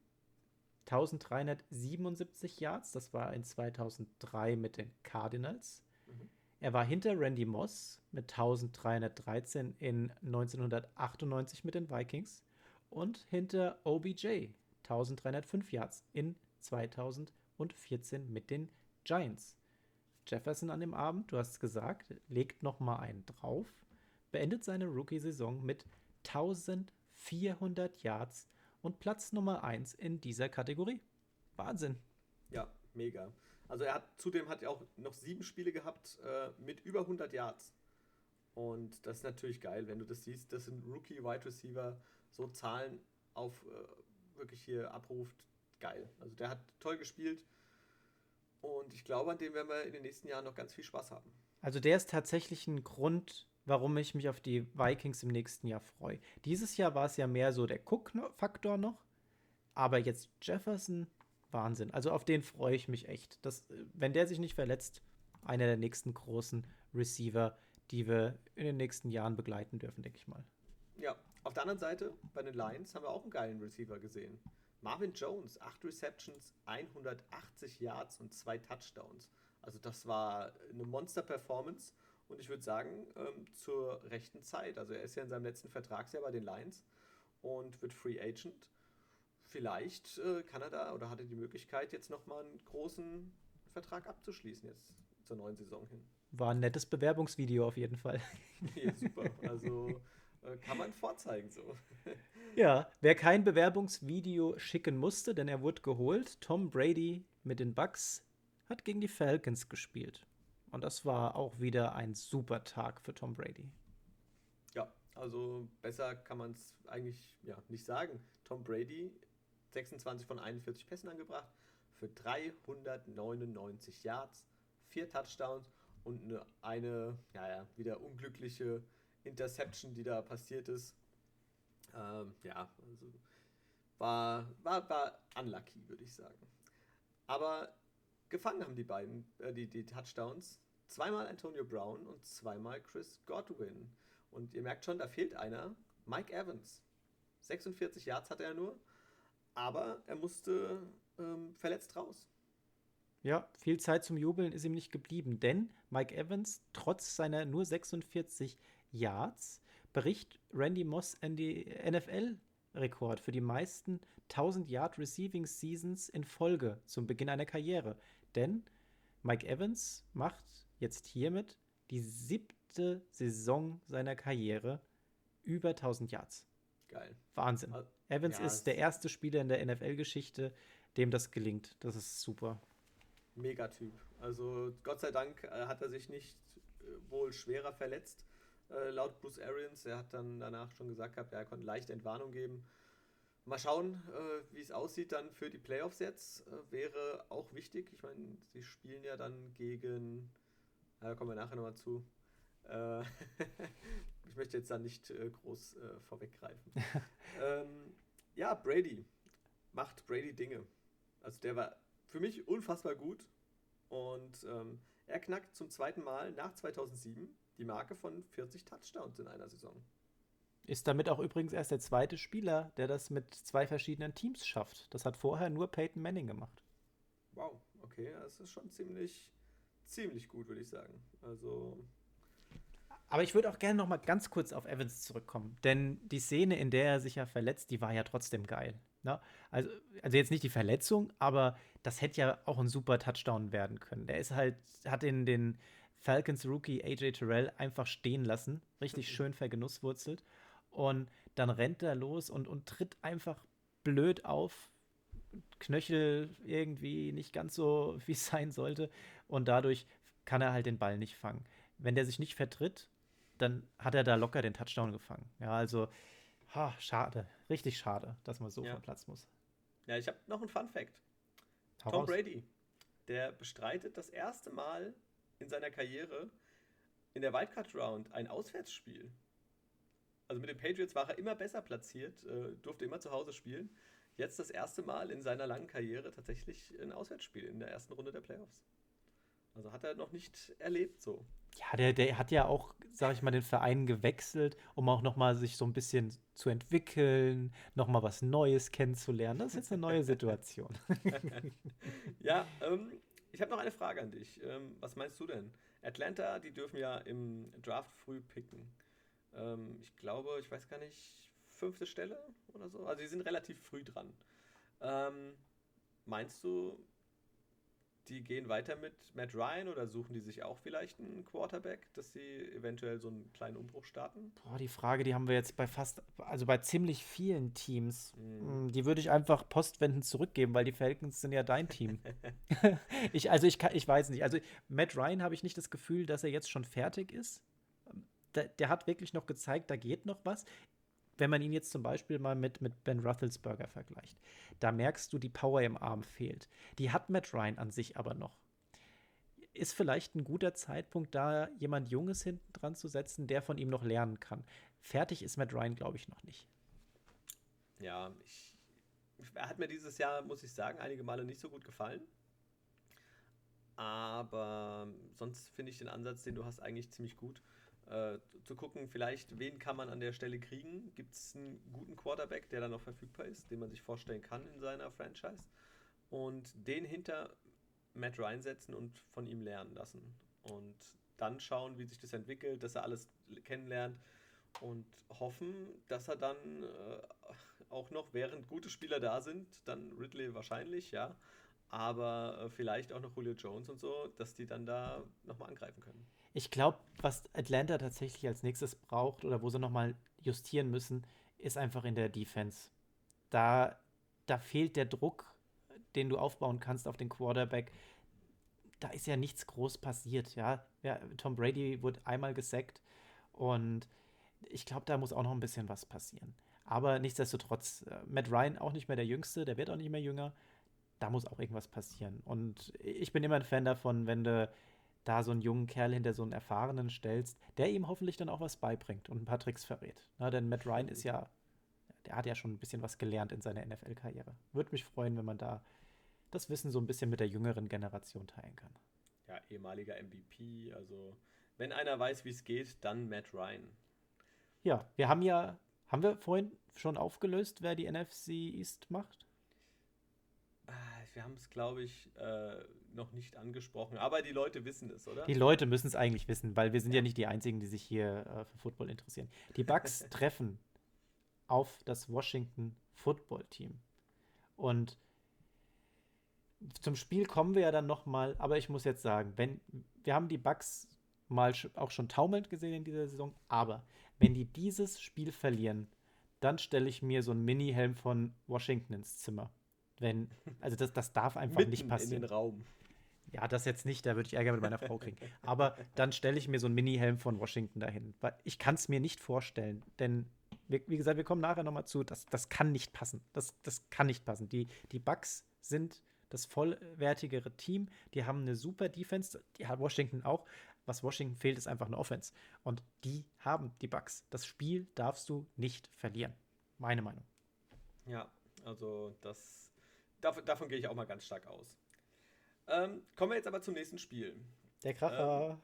1377 Yards, das war in 2003 mit den Cardinals. Mhm. Er war hinter Randy Moss mit 1313 in 1998 mit den Vikings und hinter OBJ 1305 Yards in 2014 mit den Giants. Jefferson an dem Abend, du hast es gesagt, legt noch mal einen drauf, beendet seine Rookie-Saison mit 1400 Yards und Platz Nummer 1 in dieser Kategorie. Wahnsinn. Ja, mega. Also er hat zudem hat er auch noch sieben Spiele gehabt äh, mit über 100 Yards. Und das ist natürlich geil, wenn du das siehst, dass ein Rookie Wide Receiver so Zahlen auf äh, wirklich hier abruft. Geil. Also der hat toll gespielt. Und ich glaube, an dem werden wir in den nächsten Jahren noch ganz viel Spaß haben. Also der ist tatsächlich ein Grund, warum ich mich auf die Vikings im nächsten Jahr freue. Dieses Jahr war es ja mehr so der Cook-Faktor noch. Aber jetzt Jefferson, Wahnsinn. Also auf den freue ich mich echt. Das, wenn der sich nicht verletzt, einer der nächsten großen Receiver, die wir in den nächsten Jahren begleiten dürfen, denke ich mal. Ja, auf der anderen Seite, bei den Lions haben wir auch einen geilen Receiver gesehen. Marvin Jones, 8 Receptions, 180 Yards und 2 Touchdowns. Also das war eine Monster-Performance und ich würde sagen, ähm, zur rechten Zeit. Also er ist ja in seinem letzten Vertragsjahr bei den Lions und wird Free Agent. Vielleicht äh, kann er da oder hat er die Möglichkeit, jetzt nochmal einen großen Vertrag abzuschließen, jetzt zur neuen Saison hin. War ein nettes Bewerbungsvideo auf jeden Fall. ja, super. Also [laughs] kann man vorzeigen so. [laughs] ja, wer kein Bewerbungsvideo schicken musste, denn er wurde geholt, Tom Brady mit den Bucks hat gegen die Falcons gespielt. Und das war auch wieder ein super Tag für Tom Brady. Ja, also besser kann man es eigentlich ja, nicht sagen. Tom Brady, 26 von 41 Pässen angebracht, für 399 Yards, vier Touchdowns und eine, eine ja, ja, wieder unglückliche Interception, die da passiert ist. Ähm, ja, also war, war, war unlucky, würde ich sagen. Aber gefangen haben die beiden, äh, die, die Touchdowns. Zweimal Antonio Brown und zweimal Chris Godwin. Und ihr merkt schon, da fehlt einer. Mike Evans. 46 Yards hatte er nur, aber er musste ähm, verletzt raus. Ja, viel Zeit zum Jubeln ist ihm nicht geblieben, denn Mike Evans, trotz seiner nur 46 Yards, bricht Randy Moss in die NFL-Rekord für die meisten 1000 Yard Receiving Seasons in Folge zum Beginn einer Karriere. Denn Mike Evans macht jetzt hiermit die siebte Saison seiner Karriere über 1000 Yards. Geil. Wahnsinn. Evans ja, ist der erste Spieler in der NFL-Geschichte, dem das gelingt. Das ist super. Megatyp. Also Gott sei Dank äh, hat er sich nicht äh, wohl schwerer verletzt, äh, laut Bruce Arians. Er hat dann danach schon gesagt gehabt, ja, er konnte leichte Entwarnung geben. Mal schauen, äh, wie es aussieht dann für die Playoffs jetzt. Äh, wäre auch wichtig. Ich meine, sie spielen ja dann gegen. Da kommen wir nachher nochmal zu. Äh, [laughs] ich möchte jetzt da nicht äh, groß äh, vorweggreifen. [laughs] ähm, ja, Brady macht Brady Dinge. Also der war für mich unfassbar gut. Und ähm, er knackt zum zweiten Mal nach 2007 die Marke von 40 Touchdowns in einer Saison. Ist damit auch übrigens erst der zweite Spieler, der das mit zwei verschiedenen Teams schafft. Das hat vorher nur Peyton Manning gemacht. Wow, okay, das ist schon ziemlich, ziemlich gut, würde ich sagen. Also. Aber ich würde auch gerne noch mal ganz kurz auf Evans zurückkommen, denn die Szene, in der er sich ja verletzt, die war ja trotzdem geil. Ne? Also, also jetzt nicht die Verletzung, aber das hätte ja auch ein super Touchdown werden können. Der ist halt, hat in den Falcons Rookie AJ Terrell einfach stehen lassen, richtig schön vergenusswurzelt. Und dann rennt er los und, und tritt einfach blöd auf. Knöchel irgendwie nicht ganz so, [laughs] wie es sein sollte. Und dadurch kann er halt den Ball nicht fangen. Wenn der sich nicht vertritt, dann hat er da locker den Touchdown gefangen. Ja, also, ha, schade. Richtig schade, dass man so ja. vom Platz muss. Ja, ich habe noch einen Fun Fact. Hau Tom raus. Brady, der bestreitet das erste Mal in seiner Karriere in der Wildcard Round ein Auswärtsspiel also mit den Patriots war er immer besser platziert, äh, durfte immer zu Hause spielen. Jetzt das erste Mal in seiner langen Karriere tatsächlich ein Auswärtsspiel in der ersten Runde der Playoffs. Also hat er noch nicht erlebt so. Ja, der, der hat ja auch, sag ich mal, den Verein gewechselt, um auch nochmal sich so ein bisschen zu entwickeln, nochmal was Neues kennenzulernen. Das ist jetzt eine neue Situation. [laughs] ja, ähm, ich habe noch eine Frage an dich. Ähm, was meinst du denn? Atlanta, die dürfen ja im Draft früh picken. Ähm, ich glaube, ich weiß gar nicht, fünfte Stelle oder so. Also die sind relativ früh dran. Ähm, meinst du, die gehen weiter mit Matt Ryan oder suchen die sich auch vielleicht einen Quarterback, dass sie eventuell so einen kleinen Umbruch starten? Boah, die Frage, die haben wir jetzt bei fast, also bei ziemlich vielen Teams. Mhm. Die würde ich einfach postwendend zurückgeben, weil die Falcons sind ja dein Team. [laughs] [laughs] ich, also ich, kann, ich weiß nicht. Also Matt Ryan habe ich nicht das Gefühl, dass er jetzt schon fertig ist. Der, der hat wirklich noch gezeigt, da geht noch was wenn man ihn jetzt zum Beispiel mal mit, mit Ben Roethlisberger vergleicht, da merkst du, die Power im Arm fehlt. Die hat Matt Ryan an sich aber noch. Ist vielleicht ein guter Zeitpunkt, da jemand Junges hinten dran zu setzen, der von ihm noch lernen kann. Fertig ist Matt Ryan, glaube ich, noch nicht. Ja, ich, er hat mir dieses Jahr, muss ich sagen, einige Male nicht so gut gefallen. Aber sonst finde ich den Ansatz, den du hast, eigentlich ziemlich gut äh, zu gucken, vielleicht, wen kann man an der Stelle kriegen? Gibt es einen guten Quarterback, der dann noch verfügbar ist, den man sich vorstellen kann in seiner Franchise? Und den hinter Matt Ryan setzen und von ihm lernen lassen. Und dann schauen, wie sich das entwickelt, dass er alles kennenlernt und hoffen, dass er dann äh, auch noch, während gute Spieler da sind, dann Ridley wahrscheinlich, ja, aber äh, vielleicht auch noch Julio Jones und so, dass die dann da nochmal angreifen können. Ich glaube, was Atlanta tatsächlich als nächstes braucht oder wo sie nochmal justieren müssen, ist einfach in der Defense. Da, da fehlt der Druck, den du aufbauen kannst auf den Quarterback. Da ist ja nichts groß passiert, ja. ja Tom Brady wurde einmal gesackt und ich glaube, da muss auch noch ein bisschen was passieren. Aber nichtsdestotrotz, äh, Matt Ryan auch nicht mehr der Jüngste, der wird auch nicht mehr jünger. Da muss auch irgendwas passieren. Und ich bin immer ein Fan davon, wenn du da so einen jungen Kerl hinter so einen Erfahrenen stellst, der ihm hoffentlich dann auch was beibringt und ein paar Tricks verrät. Na, denn Matt Ryan ist ja, der hat ja schon ein bisschen was gelernt in seiner NFL-Karriere. Würde mich freuen, wenn man da das Wissen so ein bisschen mit der jüngeren Generation teilen kann. Ja, ehemaliger MVP, also wenn einer weiß, wie es geht, dann Matt Ryan. Ja, wir haben ja, haben wir vorhin schon aufgelöst, wer die NFC East macht? Ah, wir haben es, glaube ich, äh, noch nicht angesprochen, aber die Leute wissen es, oder? Die Leute müssen es eigentlich wissen, weil wir sind ja, ja nicht die Einzigen, die sich hier äh, für Football interessieren. Die Bucks [laughs] treffen auf das Washington Football Team. Und zum Spiel kommen wir ja dann noch mal, aber ich muss jetzt sagen, wenn wir haben die Bucks mal auch schon taumelnd gesehen in dieser Saison, aber wenn die dieses Spiel verlieren, dann stelle ich mir so einen Mini-Helm von Washington ins Zimmer. Wenn, also das, das darf einfach Mitten nicht passieren. In den Raum. Ja, das jetzt nicht, da würde ich Ärger mit meiner Frau kriegen. Aber dann stelle ich mir so einen Mini-Helm von Washington dahin. Weil ich kann es mir nicht vorstellen, denn wie, wie gesagt, wir kommen nachher nochmal zu, das, das kann nicht passen. Das, das kann nicht passen. Die, die Bucks sind das vollwertigere Team. Die haben eine super Defense, die hat Washington auch. Was Washington fehlt, ist einfach eine Offense. Und die haben die Bucks. Das Spiel darfst du nicht verlieren. Meine Meinung. Ja, also das davon, davon gehe ich auch mal ganz stark aus. Ähm, kommen wir jetzt aber zum nächsten Spiel. Der Kracher.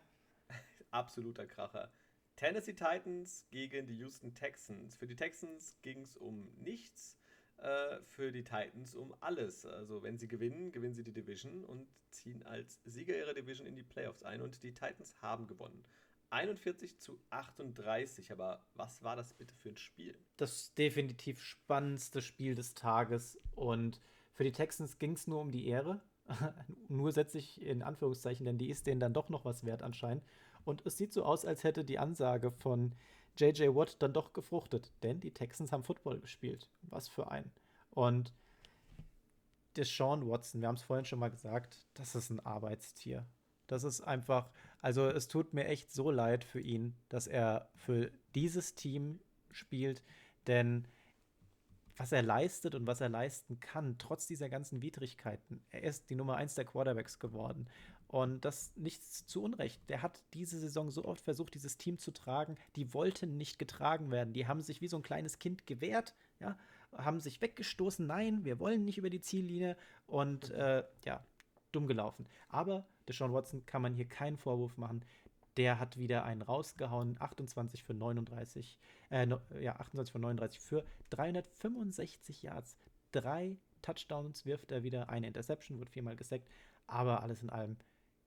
Ähm, [laughs] absoluter Kracher. Tennessee Titans gegen die Houston Texans. Für die Texans ging es um nichts, äh, für die Titans um alles. Also wenn sie gewinnen, gewinnen sie die Division und ziehen als Sieger ihrer Division in die Playoffs ein. Und die Titans haben gewonnen. 41 zu 38. Aber was war das bitte für ein Spiel? Das definitiv spannendste Spiel des Tages. Und für die Texans ging es nur um die Ehre. [laughs] Nur setze ich in Anführungszeichen, denn die ist denen dann doch noch was wert anscheinend. Und es sieht so aus, als hätte die Ansage von JJ Watt dann doch gefruchtet, denn die Texans haben Football gespielt. Was für ein. Und Deshaun Watson, wir haben es vorhin schon mal gesagt, das ist ein Arbeitstier. Das ist einfach, also es tut mir echt so leid für ihn, dass er für dieses Team spielt, denn was er leistet und was er leisten kann, trotz dieser ganzen Widrigkeiten. Er ist die Nummer 1 der Quarterbacks geworden. Und das nichts zu Unrecht. Der hat diese Saison so oft versucht, dieses Team zu tragen. Die wollten nicht getragen werden. Die haben sich wie so ein kleines Kind gewehrt, ja, haben sich weggestoßen. Nein, wir wollen nicht über die Ziellinie. Und äh, ja, dumm gelaufen. Aber Deshaun Watson kann man hier keinen Vorwurf machen. Der hat wieder einen rausgehauen, 28 für 39, äh, ja, 28 für 39 für 365 Yards. Drei Touchdowns wirft er wieder, eine Interception, wird viermal gesackt, aber alles in allem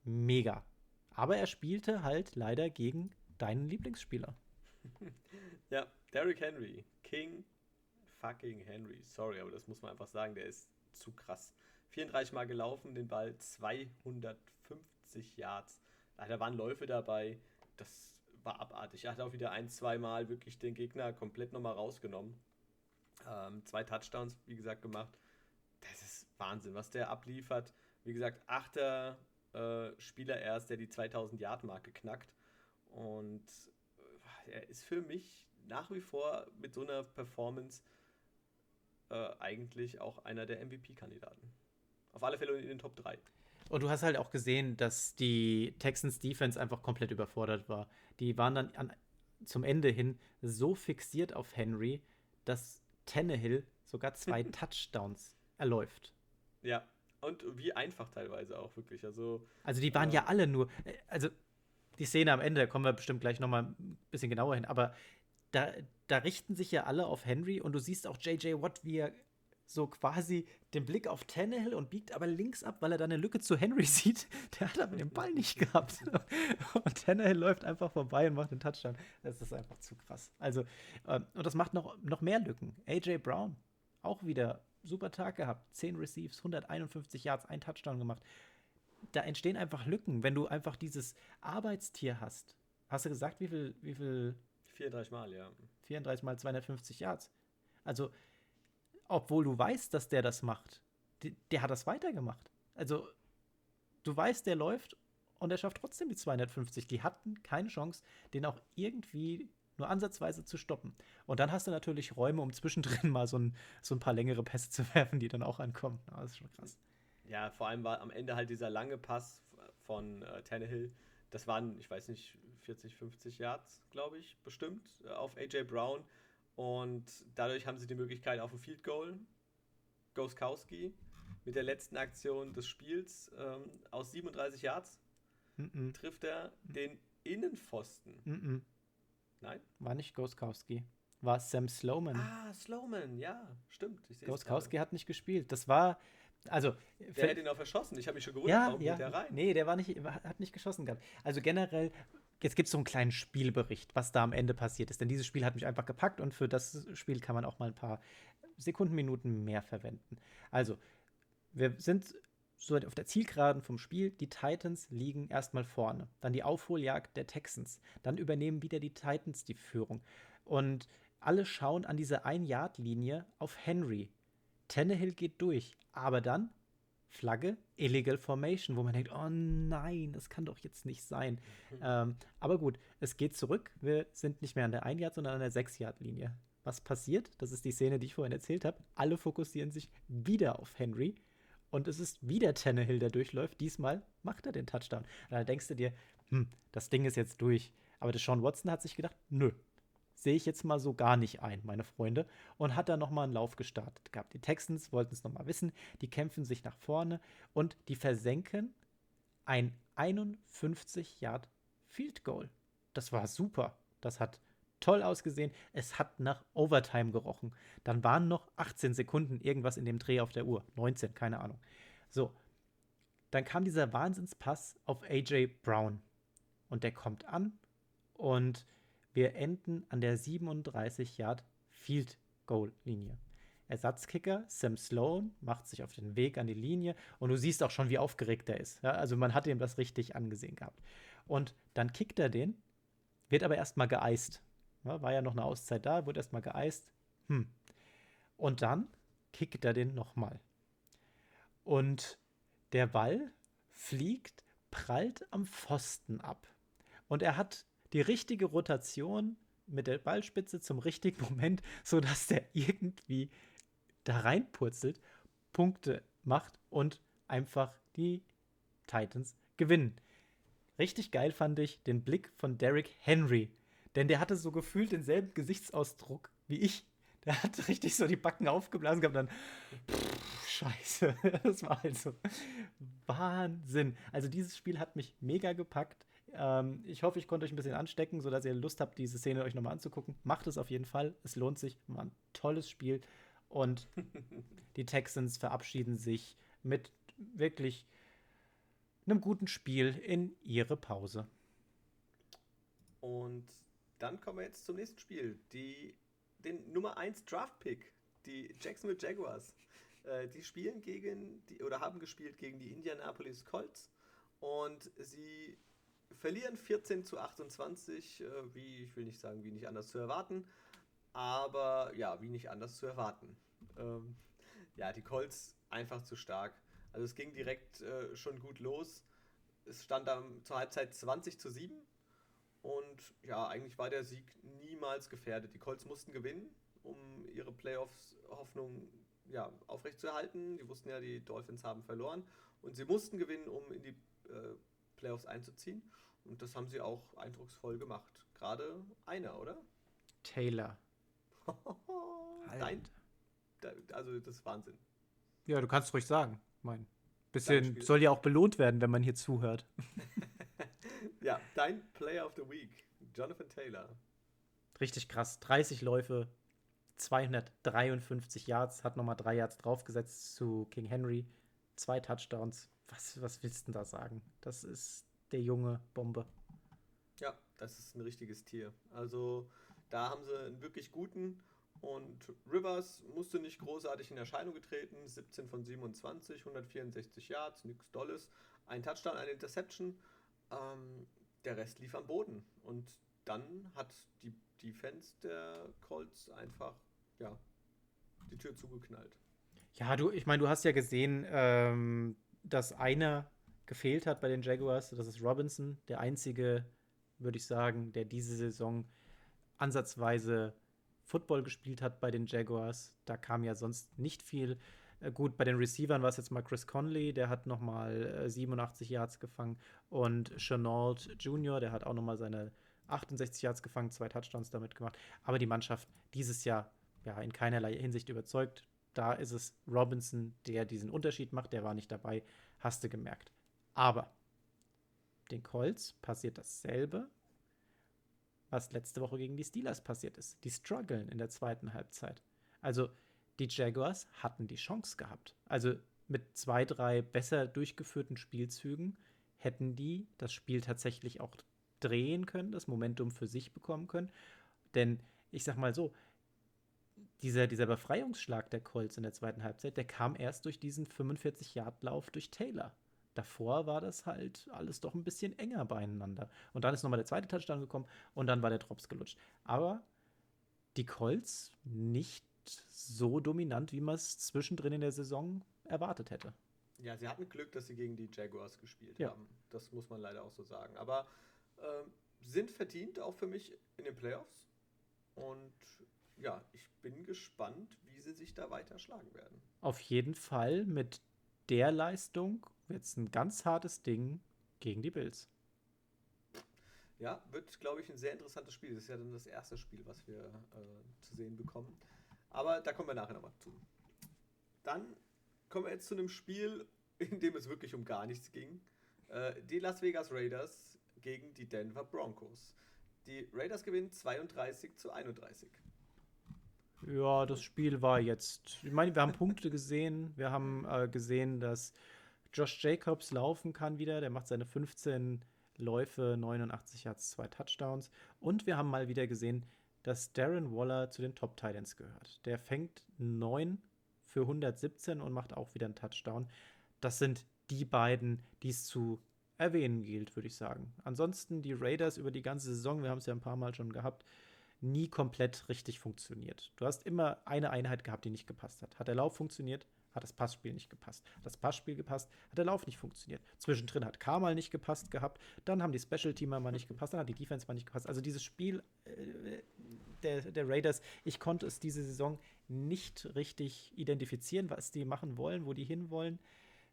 mega. aber er spielte halt leider gegen deinen Lieblingsspieler. [laughs] ja, Derrick Henry. King fucking Henry. Sorry, aber das muss man einfach sagen, der ist zu krass. 34 Mal gelaufen, den Ball 250 Yards. Da waren Läufe dabei. Das war abartig. Er hat auch wieder ein, zwei Mal wirklich den Gegner komplett nochmal rausgenommen. Ähm, zwei Touchdowns, wie gesagt, gemacht. Das ist Wahnsinn, was der abliefert. Wie gesagt, achter äh, Spieler erst, der die 2000-Yard-Marke knackt. Und äh, er ist für mich nach wie vor mit so einer Performance äh, eigentlich auch einer der MVP-Kandidaten. Auf alle Fälle in den Top 3. Und du hast halt auch gesehen, dass die Texans Defense einfach komplett überfordert war. Die waren dann an, zum Ende hin so fixiert auf Henry, dass Tannehill sogar zwei [laughs] Touchdowns erläuft. Ja, und wie einfach teilweise auch wirklich. Also, also die waren äh, ja alle nur, äh, also die Szene am Ende, da kommen wir bestimmt gleich nochmal ein bisschen genauer hin, aber da, da richten sich ja alle auf Henry und du siehst auch JJ Watt, wie er so quasi den Blick auf Tannehill und biegt aber links ab, weil er da eine Lücke zu Henry [laughs] sieht. Der hat aber den Ball nicht gehabt. [laughs] Und Tannehill läuft einfach vorbei und macht den Touchdown. Das ist einfach zu krass. Also, ähm, und das macht noch, noch mehr Lücken. AJ Brown, auch wieder super Tag gehabt. 10 Receives, 151 Yards, ein Touchdown gemacht. Da entstehen einfach Lücken, wenn du einfach dieses Arbeitstier hast. Hast du gesagt, wie viel, wie viel 34 Mal, ja. 34 mal 250 Yards. Also, obwohl du weißt, dass der das macht, die, der hat das weitergemacht. Also, du weißt, der läuft und er schafft trotzdem die 250. Die hatten keine Chance, den auch irgendwie nur ansatzweise zu stoppen. Und dann hast du natürlich Räume, um zwischendrin [laughs] mal so ein, so ein paar längere Pässe zu werfen, die dann auch ankommen. Das ist schon krass. Ja, vor allem war am Ende halt dieser lange Pass von äh, Tannehill. Das waren, ich weiß nicht, 40, 50 Yards, glaube ich, bestimmt, äh, auf AJ Brown. Und dadurch haben sie die Möglichkeit auf ein Field Goal. Goskowski mit der letzten Aktion des Spiels ähm, aus 37 Yards mm -mm. trifft er den Innenpfosten. Mm Nein? War nicht Goskowski. War Sam Slowman. Ah, Slowman, ja, stimmt. Goskowski hat nicht gespielt. Das war, also. Der hätte ihn auch verschossen. Ich habe mich schon gewundert, ja, warum ja. der rein? Nee, der war nicht, hat nicht geschossen gehabt. Also generell Jetzt gibt es so einen kleinen Spielbericht, was da am Ende passiert ist. Denn dieses Spiel hat mich einfach gepackt und für das Spiel kann man auch mal ein paar Sekunden, Minuten mehr verwenden. Also, wir sind so auf der Zielgeraden vom Spiel. Die Titans liegen erstmal vorne. Dann die Aufholjagd der Texans. Dann übernehmen wieder die Titans die Führung. Und alle schauen an diese Ein-Yard-Linie auf Henry. Tannehill geht durch. Aber dann Flagge, Illegal Formation, wo man denkt, oh nein, das kann doch jetzt nicht sein. ähm, aber gut, es geht zurück. Wir sind nicht mehr an der 1-Yard, sondern an der 6-Yard-Linie. Was passiert? Das ist die Szene, die ich vorhin erzählt habe. Alle fokussieren sich wieder auf Henry. Und es ist wieder Tannehill, der durchläuft. Diesmal macht er den Touchdown. Und dann denkst du dir, hm, das Ding ist jetzt durch. Aber der Sean Watson hat sich gedacht, nö, sehe ich jetzt mal so gar nicht ein, meine Freunde, und hat dann nochmal einen Lauf gestartet gehabt. Die Texans wollten es nochmal wissen, die kämpfen sich nach vorne und die versenken ein 51 Yard Field Goal. Das war super. Das hat toll ausgesehen. Es hat nach Overtime gerochen. Dann waren noch 18 Sekunden irgendwas in dem Dreh auf der Uhr. 19, keine Ahnung. So. Dann kam dieser Wahnsinnspass auf AJ Brown. Und der kommt an und wir enden an der 37 Yard Field Goal Linie. Ersatzkicker Sam Sloan macht sich auf den Weg an die Linie und du siehst auch schon, wie aufgeregt er ist. Ja, also man hat ihm das richtig angesehen gehabt. Und dann kickt er den, wird aber erstmal geeist. Ja, war ja noch eine Auszeit da, wurde erstmal geeist. Hm. Und dann kickt er den nochmal. Und der Ball fliegt, prallt am Pfosten ab. Und er hat die richtige Rotation mit der Ballspitze zum richtigen Moment, [laughs] sodass der irgendwie da reinpurzelt, Punkte macht und einfach die Titans gewinnen. Richtig geil fand ich den Blick von Derrick Henry, denn der hatte so gefühlt denselben Gesichtsausdruck wie ich. Der hat [laughs] richtig so die Backen aufgeblasen gehabt, dann pff, Scheiße, [laughs] das war also Wahnsinn. Also dieses Spiel hat mich mega gepackt. Ähm, ich hoffe, ich konnte euch ein bisschen anstecken, sodass ihr Lust habt, diese Szene euch nochmal anzugucken. Macht es auf jeden Fall. Es lohnt sich. War ein tolles Spiel. Und [laughs] die Texans verabschieden sich mit wirklich einem guten Spiel in ihre Pause. Und dann kommen wir jetzt zum nächsten Spiel. Die, den Nummer 1 Draft Pick, die Jacksonville Jaguars. Äh, die spielen gegen die oder haben gespielt gegen die Indianapolis Colts und sie verlieren 14 zu 28, äh, wie ich will nicht sagen, wie nicht anders zu erwarten, aber ja, wie nicht anders zu erwarten. Ähm, ja, die Colts einfach zu stark. Also es ging direkt äh, schon gut los. Es stand dann zur Halbzeit 20 zu 7 und ja, eigentlich war der Sieg niemals gefährdet. Die Colts mussten gewinnen, um ihre Playoffs-Hoffnung ja, aufrechtzuerhalten. Die wussten ja, die Dolphins haben verloren und sie mussten gewinnen, um in die äh, Playoffs einzuziehen. Und das haben sie auch eindrucksvoll gemacht. Gerade einer, oder? Taylor. [laughs] Dein, also das ist Wahnsinn. Ja, du kannst ruhig sagen. Mein bisschen soll ja auch belohnt werden, wenn man hier zuhört. [laughs] ja, dein Player of the Week, Jonathan Taylor. Richtig krass. 30 Läufe, 253 Yards, hat nochmal drei Yards draufgesetzt zu King Henry. Zwei Touchdowns. Was, was willst du denn da sagen? Das ist der junge Bombe. Ja, das ist ein richtiges Tier. Also da haben sie einen wirklich guten und Rivers musste nicht großartig in Erscheinung getreten. 17 von 27, 164 Yards, nichts Dolles. Ein Touchdown, eine Interception. Ähm, der Rest lief am Boden. Und dann hat die Defense der Colts einfach ja, die Tür zugeknallt. Ja, du, ich meine, du hast ja gesehen, ähm, dass einer gefehlt hat bei den Jaguars. Das ist Robinson, der einzige, würde ich sagen, der diese Saison ansatzweise Football gespielt hat bei den Jaguars. Da kam ja sonst nicht viel. Äh, gut, bei den Receivern war es jetzt mal Chris Conley, der hat noch mal äh, 87 Yards gefangen und Chenault Jr., der hat auch noch mal seine 68 Yards gefangen, zwei Touchdowns damit gemacht. Aber die Mannschaft dieses Jahr ja in keinerlei Hinsicht überzeugt. Da ist es Robinson, der diesen Unterschied macht. Der war nicht dabei, hast du gemerkt. Aber den Colts passiert dasselbe, was letzte Woche gegen die Steelers passiert ist. Die strugglen in der zweiten Halbzeit. Also die Jaguars hatten die Chance gehabt. Also mit zwei, drei besser durchgeführten Spielzügen hätten die das Spiel tatsächlich auch drehen können, das Momentum für sich bekommen können. Denn ich sag mal so, dieser, dieser Befreiungsschlag der Colts in der zweiten Halbzeit, der kam erst durch diesen 45-Yard-Lauf durch Taylor. Davor war das halt alles doch ein bisschen enger beieinander. Und dann ist nochmal der zweite Touchdown gekommen und dann war der Drops gelutscht. Aber die Colts nicht so dominant, wie man es zwischendrin in der Saison erwartet hätte. Ja, sie hatten Glück, dass sie gegen die Jaguars gespielt ja. haben. Das muss man leider auch so sagen. Aber äh, sind verdient auch für mich in den Playoffs. Und ja, ich bin gespannt, wie sie sich da weiter schlagen werden. Auf jeden Fall mit der Leistung wird es ein ganz hartes Ding gegen die Bills. Ja, wird, glaube ich, ein sehr interessantes Spiel. Das ist ja dann das erste Spiel, was wir äh, zu sehen bekommen. Aber da kommen wir nachher nochmal zu. Dann kommen wir jetzt zu einem Spiel, in dem es wirklich um gar nichts ging. Äh, die Las Vegas Raiders gegen die Denver Broncos. Die Raiders gewinnen 32 zu 31. Ja, das Spiel war jetzt. Ich meine, wir haben Punkte gesehen. Wir haben äh, gesehen, dass Josh Jacobs laufen kann wieder. Der macht seine 15 Läufe, 89 Yards, zwei Touchdowns. Und wir haben mal wieder gesehen, dass Darren Waller zu den Top Titans gehört. Der fängt 9 für 117 und macht auch wieder einen Touchdown. Das sind die beiden, die es zu erwähnen gilt, würde ich sagen. Ansonsten die Raiders über die ganze Saison, wir haben es ja ein paar Mal schon gehabt, nie komplett richtig funktioniert. Du hast immer eine Einheit gehabt, die nicht gepasst hat. Hat der Lauf funktioniert, hat das Passspiel nicht gepasst. Hat das Passspiel gepasst, hat der Lauf nicht funktioniert. Zwischendrin hat K mal nicht gepasst gehabt, dann haben die Special-Teamer mal nicht [laughs] gepasst, dann hat die Defense mal nicht gepasst. Also dieses Spiel äh, der, der Raiders, ich konnte es diese Saison nicht richtig identifizieren, was die machen wollen, wo die hinwollen.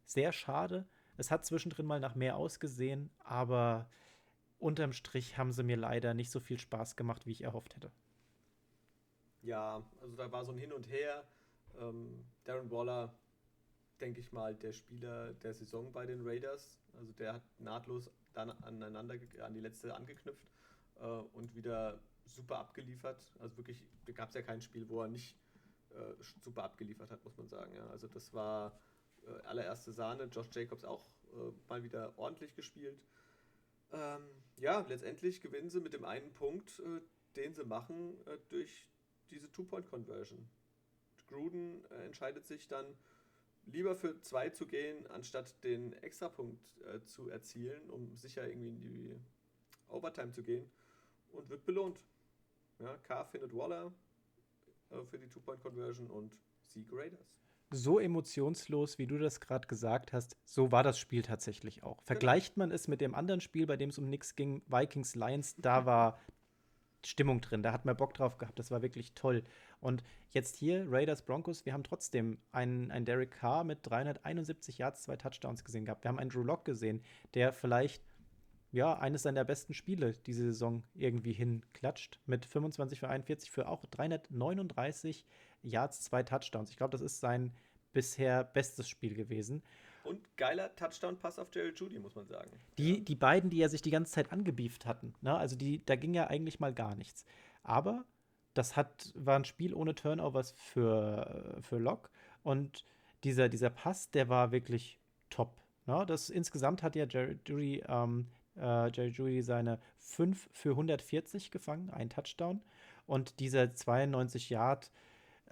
Sehr schade. Es hat zwischendrin mal nach mehr ausgesehen, aber unterm Strich haben sie mir leider nicht so viel Spaß gemacht, wie ich erhofft hätte. Ja, also da war so ein Hin und Her. Ähm, Darren Waller, denke ich mal, der Spieler der Saison bei den Raiders. Also der hat nahtlos dann aneinander, an die letzte angeknüpft äh, und wieder super abgeliefert. Also wirklich, da gab es ja kein Spiel, wo er nicht äh, super abgeliefert hat, muss man sagen. Ja. Also das war äh, allererste Sahne. Josh Jacobs auch äh, mal wieder ordentlich gespielt. Ähm, ja, letztendlich gewinnen sie mit dem einen Punkt, äh, den sie machen, äh, durch diese Two-Point-Conversion. Gruden äh, entscheidet sich dann lieber für zwei zu gehen, anstatt den Extrapunkt äh, zu erzielen, um sicher irgendwie in die Overtime zu gehen und wird belohnt. Ja, K findet Waller äh, für die Two-Point-Conversion und Sieg Raiders. So emotionslos, wie du das gerade gesagt hast, so war das Spiel tatsächlich auch. Genau. Vergleicht man es mit dem anderen Spiel, bei dem es um nichts ging, Vikings Lions, da war Stimmung drin, da hat man Bock drauf gehabt, das war wirklich toll. Und jetzt hier Raiders Broncos, wir haben trotzdem einen, einen Derek Carr mit 371 Yards, zwei Touchdowns gesehen gehabt. Wir haben einen Drew Lock gesehen, der vielleicht ja, eines seiner besten Spiele diese Saison irgendwie hinklatscht. Mit 25 für 41 für auch 339 Yards, zwei Touchdowns. Ich glaube, das ist sein bisher bestes Spiel gewesen. Und geiler Touchdown-Pass auf Jerry Judy, muss man sagen. Die, die beiden, die ja sich die ganze Zeit angebieft hatten. Ne? Also die, da ging ja eigentlich mal gar nichts. Aber das hat, war ein Spiel ohne Turnovers für, für Locke. Und dieser, dieser Pass, der war wirklich top. Ne? Das, insgesamt hat ja Jerry Judy ähm, äh, Jerry Judy seine 5 für 140 gefangen, ein Touchdown. Und dieser 92 Yard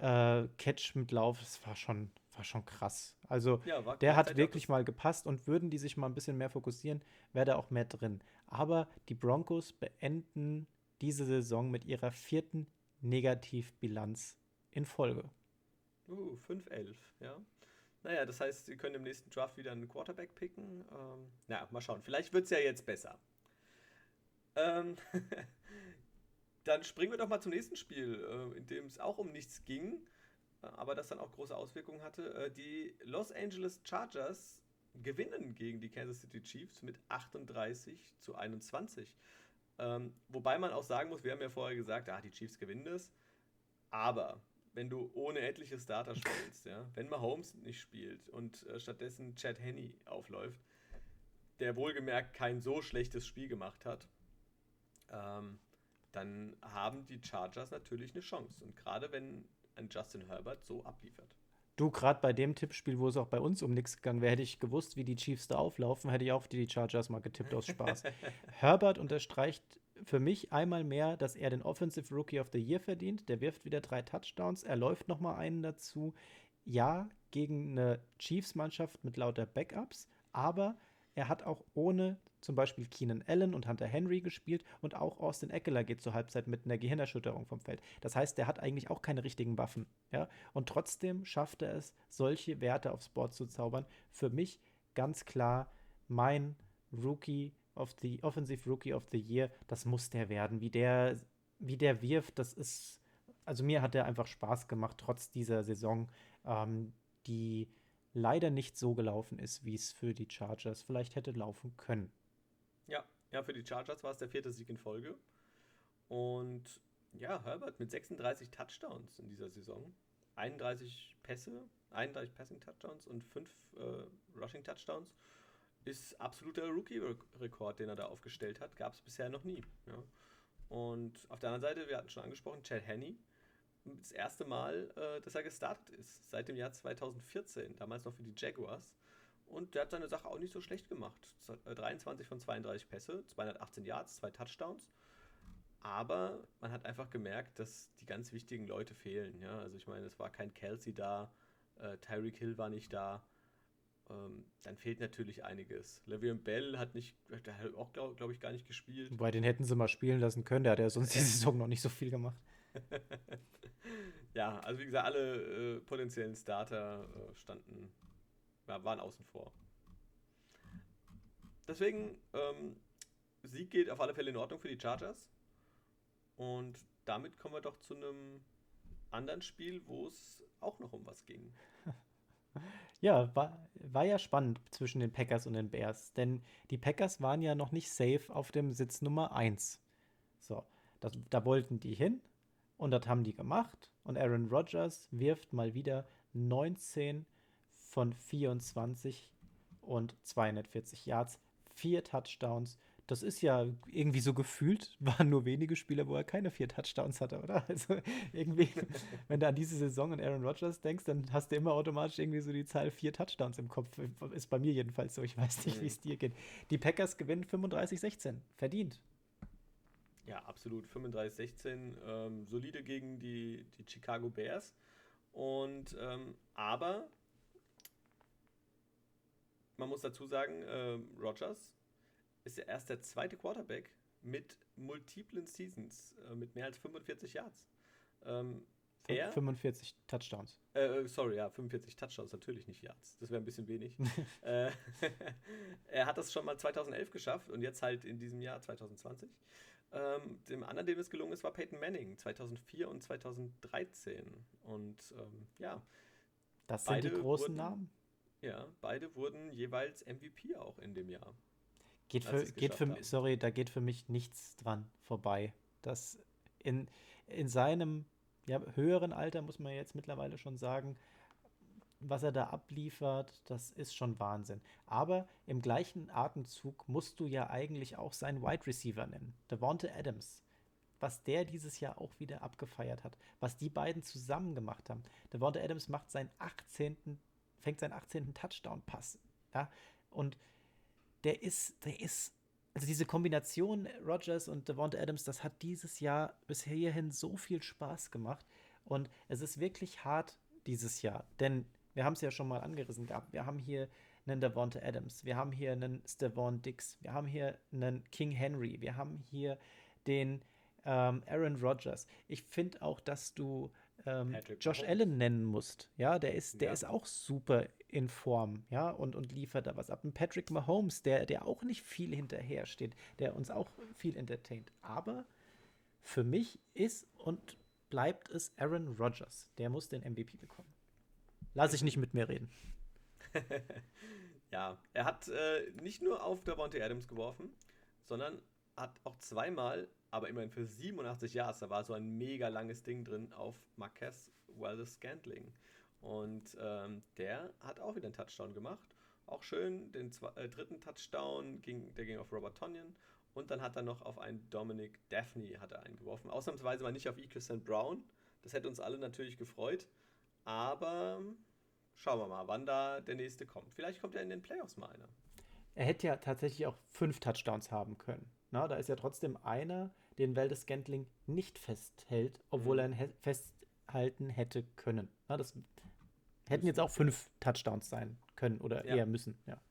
äh, Catch mit Lauf, das war schon, war schon krass. Also ja, der hat wirklich mal gepasst und würden die sich mal ein bisschen mehr fokussieren, wäre da auch mehr drin. Aber die Broncos beenden diese Saison mit ihrer vierten Negativbilanz in Folge. Uh, 5-11, ja. Naja, das heißt, sie können im nächsten Draft wieder einen Quarterback picken. Ähm, na, mal schauen. Vielleicht wird es ja jetzt besser. Ähm, [laughs] dann springen wir doch mal zum nächsten Spiel, äh, in dem es auch um nichts ging, äh, aber das dann auch große Auswirkungen hatte. Äh, die Los Angeles Chargers gewinnen gegen die Kansas City Chiefs mit 38 zu 21. Ähm, wobei man auch sagen muss, wir haben ja vorher gesagt, ah, die Chiefs gewinnen das. Aber wenn du ohne etliche Starter spielst, ja, wenn Mahomes nicht spielt und äh, stattdessen Chad Henney aufläuft, der wohlgemerkt kein so schlechtes Spiel gemacht hat, ähm, dann haben die Chargers natürlich eine Chance. Und gerade wenn ein Justin Herbert so abliefert. Du, gerade bei dem Tippspiel, wo es auch bei uns um nichts gegangen wäre, hätte ich gewusst, wie die Chiefs da auflaufen, hätte ich auch die Chargers mal getippt aus Spaß. [laughs] Herbert unterstreicht für mich einmal mehr, dass er den Offensive Rookie of the Year verdient. Der wirft wieder drei Touchdowns, er läuft noch mal einen dazu. Ja, gegen eine Chiefs-Mannschaft mit lauter Backups, aber er hat auch ohne zum Beispiel Keenan Allen und Hunter Henry gespielt und auch Austin Eckler geht zur Halbzeit mit einer Gehirnerschütterung vom Feld. Das heißt, der hat eigentlich auch keine richtigen Waffen. Ja? Und trotzdem schafft er es, solche Werte aufs Board zu zaubern. Für mich ganz klar mein Rookie of the Offensive Rookie of the Year, das muss der werden. Wie der, wie der wirft, das ist, also mir hat er einfach Spaß gemacht, trotz dieser Saison, ähm, die leider nicht so gelaufen ist, wie es für die Chargers vielleicht hätte laufen können. Ja, ja, für die Chargers war es der vierte Sieg in Folge. Und ja, Herbert mit 36 Touchdowns in dieser Saison. 31 Pässe, 31 Passing Touchdowns und 5 äh, Rushing Touchdowns ist absoluter Rookie-Rekord, den er da aufgestellt hat. Gab es bisher noch nie. Ja. Und auf der anderen Seite, wir hatten schon angesprochen, Chad Henney. Das erste Mal, äh, dass er gestartet ist, seit dem Jahr 2014, damals noch für die Jaguars. Und der hat seine Sache auch nicht so schlecht gemacht. 23 äh, von 32 Pässe, 218 Yards, zwei Touchdowns. Aber man hat einfach gemerkt, dass die ganz wichtigen Leute fehlen. Ja? Also ich meine, es war kein Kelsey da, äh, Tyreek Hill war nicht da ähm, dann fehlt natürlich einiges. Le'Veon Bell hat nicht, der hat auch, glaube glaub ich, gar nicht gespielt. Wobei, den hätten sie mal spielen lassen können, der hat ja sonst die Saison noch nicht so viel gemacht. [laughs] ja, also wie gesagt, alle äh, potenziellen Starter äh, standen, ja, waren außen vor. Deswegen, ähm, Sieg geht auf alle Fälle in Ordnung für die Chargers. Und damit kommen wir doch zu einem anderen Spiel, wo es auch noch um was ging. [laughs] Ja, war, war ja spannend zwischen den Packers und den Bears, denn die Packers waren ja noch nicht safe auf dem Sitz Nummer 1. So, das, da wollten die hin und das haben die gemacht und Aaron Rodgers wirft mal wieder 19 von 24 und 240 Yards, vier Touchdowns. das ist ja irgendwie so gefühlt, [laughs] waren nur wenige Spieler, wo er keine vier Touchdowns hatte, oder? [laughs] Also irgendwie, [laughs] wenn du an diese Saison und Aaron Rodgers denkst, dann hast du immer automatisch irgendwie so die Zahl vier Touchdowns im Kopf. Ist bei mir jedenfalls so. Ich weiß nicht, wie es dir geht. Die Packers gewinnen 35-16. Verdient. Ja, absolut. 35-16. Ähm, solide gegen die, die Chicago Bears. Und ähm, aber man muss dazu sagen, äh, Rodgers ist ja erst der zweite Quarterback mit multiplen Seasons, äh, mit mehr als 45 Yards. Ähm, er, 45 Touchdowns. Äh, sorry, ja, 45 Touchdowns, natürlich nicht Yards. Das wäre ein bisschen wenig. [laughs] äh, [laughs] er hat das schon mal 2011 geschafft und jetzt halt in diesem Jahr 2020. Ähm, dem anderen, dem es gelungen ist, war Peyton Manning 2004 und 2013. Und ähm, ja. Das sind die großen wurden, Namen. Ja, beide wurden jeweils MVP auch in dem Jahr. Geht für, geht für sorry, da geht für mich nichts dran vorbei. Das in, in seinem ja, höheren Alter, muss man jetzt mittlerweile schon sagen, was er da abliefert, das ist schon Wahnsinn. Aber im gleichen Atemzug musst du ja eigentlich auch seinen Wide Receiver nennen. Devonte Adams. Was der dieses Jahr auch wieder abgefeiert hat. Was die beiden zusammen gemacht haben. Devonte Adams macht seinen 18. fängt seinen 18. Touchdown-Pass. Ja, und der ist, der ist, also diese Kombination Rogers und Devonta Adams, das hat dieses Jahr bis hierhin so viel Spaß gemacht. Und es ist wirklich hart dieses Jahr, denn wir haben es ja schon mal angerissen gehabt. Wir haben hier einen Devonta Adams, wir haben hier einen Stevon Dix, wir haben hier einen King Henry, wir haben hier den ähm, Aaron Rodgers. Ich finde auch, dass du ähm, Josh Mahomes. Allen nennen musst. Ja, der ist, der ja. ist auch super in Form, ja, und, und liefert da was ab. Ein Patrick Mahomes, der, der auch nicht viel hinterher steht, der uns auch viel entertaint. Aber für mich ist und bleibt es Aaron Rodgers. Der muss den MVP bekommen. Lass ich nicht mit mir reden. [laughs] ja, er hat äh, nicht nur auf Davante Adams geworfen, sondern hat auch zweimal, aber immerhin für 87 Yards, da war so ein mega langes Ding drin, auf Marquez Wallace Scantling. Und ähm, der hat auch wieder einen Touchdown gemacht. Auch schön, den zwei, äh, dritten Touchdown, ging, der ging auf Robert Tonyan. Und dann hat er noch auf einen Dominic Daphne hat er eingeworfen. Ausnahmsweise mal nicht auf Equal St. Brown. Das hätte uns alle natürlich gefreut. Aber schauen wir mal, wann da der nächste kommt. Vielleicht kommt er in den Playoffs mal einer. Er hätte ja tatsächlich auch fünf Touchdowns haben können. Na, da ist ja trotzdem einer, den Waldes Scantling nicht festhält, obwohl mhm. er ihn festhalten hätte können. Na, das Hätten jetzt auch fünf Touchdowns sein können oder ja. eher müssen, ja.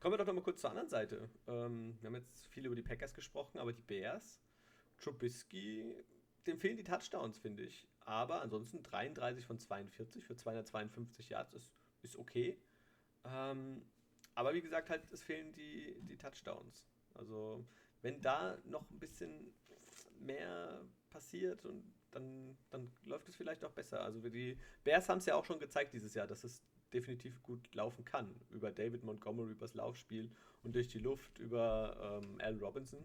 Kommen wir doch noch mal kurz zur anderen Seite. Ähm, wir haben jetzt viel über die Packers gesprochen, aber die Bears, Trubisky, dem fehlen die Touchdowns, finde ich. Aber ansonsten 33 von 42 für 252 Yards ist, ist okay. Ähm, aber wie gesagt, halt, es fehlen die, die Touchdowns. Also, wenn da noch ein bisschen mehr passiert und dann, dann läuft es vielleicht auch besser. Also die Bears haben es ja auch schon gezeigt dieses Jahr, dass es definitiv gut laufen kann. Über David Montgomery, übers Laufspiel und durch die Luft über ähm, Al Robinson.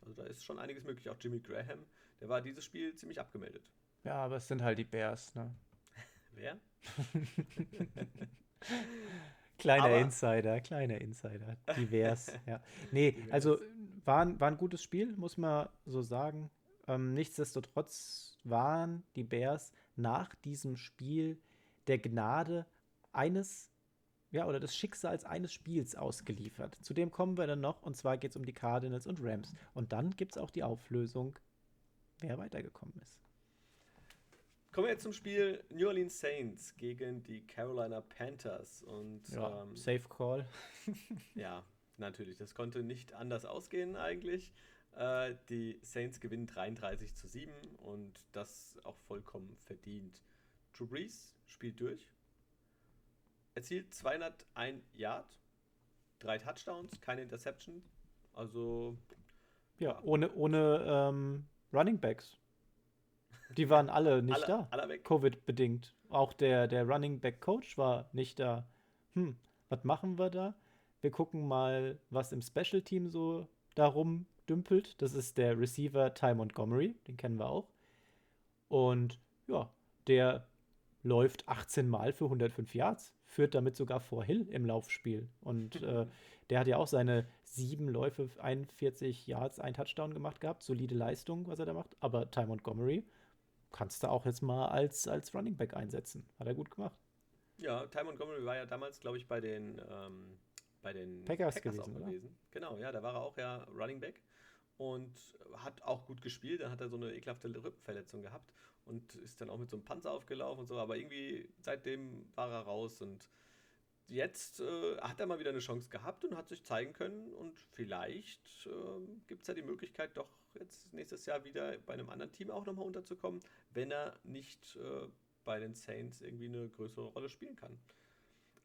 Also da ist schon einiges möglich. Auch Jimmy Graham, der war dieses Spiel ziemlich abgemeldet. Ja, aber es sind halt die Bears, ne? Wer? [laughs] kleiner aber Insider, kleiner Insider. Die Bears, ja. Nee, also war, war ein gutes Spiel, muss man so sagen. Ähm, nichtsdestotrotz waren die Bears nach diesem Spiel der Gnade eines, ja, oder des Schicksals eines Spiels ausgeliefert. Zu dem kommen wir dann noch, und zwar geht es um die Cardinals und Rams. Und dann gibt es auch die Auflösung, wer weitergekommen ist. Kommen wir jetzt zum Spiel New Orleans Saints gegen die Carolina Panthers. Und, ja, ähm, Safe Call. [laughs] ja, natürlich. Das konnte nicht anders ausgehen eigentlich. Äh, die Saints gewinnen 33 zu 7 und das auch vollkommen verdient. Drew Brees spielt durch, erzielt 201 Yard, drei Touchdowns, keine Interception. Also. Ja, ja. ohne, ohne ähm, Running Backs. Die waren alle [laughs] nicht alle, da. Covid-bedingt. Auch der, der Running Back Coach war nicht da. Hm, was machen wir da? Wir gucken mal, was im Special Team so darum dümpelt. Das ist der Receiver Ty Montgomery, den kennen wir auch. Und ja, der läuft 18 Mal für 105 Yards, führt damit sogar vor Hill im Laufspiel. Und [laughs] äh, der hat ja auch seine sieben Läufe, 41 Yards, ein Touchdown gemacht gehabt. Solide Leistung, was er da macht. Aber Ty Montgomery kannst du auch jetzt mal als, als Running Back einsetzen. Hat er gut gemacht. Ja, Ty Montgomery war ja damals, glaube ich, bei den, ähm, bei den Packers, Packers gewesen, auch gewesen. Genau, ja, da war er auch ja Running Back und hat auch gut gespielt. Dann hat er so eine ekelhafte Rippenverletzung gehabt und ist dann auch mit so einem Panzer aufgelaufen und so, aber irgendwie seitdem war er raus und jetzt äh, hat er mal wieder eine Chance gehabt und hat sich zeigen können und vielleicht äh, gibt es ja die Möglichkeit, doch jetzt nächstes Jahr wieder bei einem anderen Team auch nochmal unterzukommen, wenn er nicht äh, bei den Saints irgendwie eine größere Rolle spielen kann.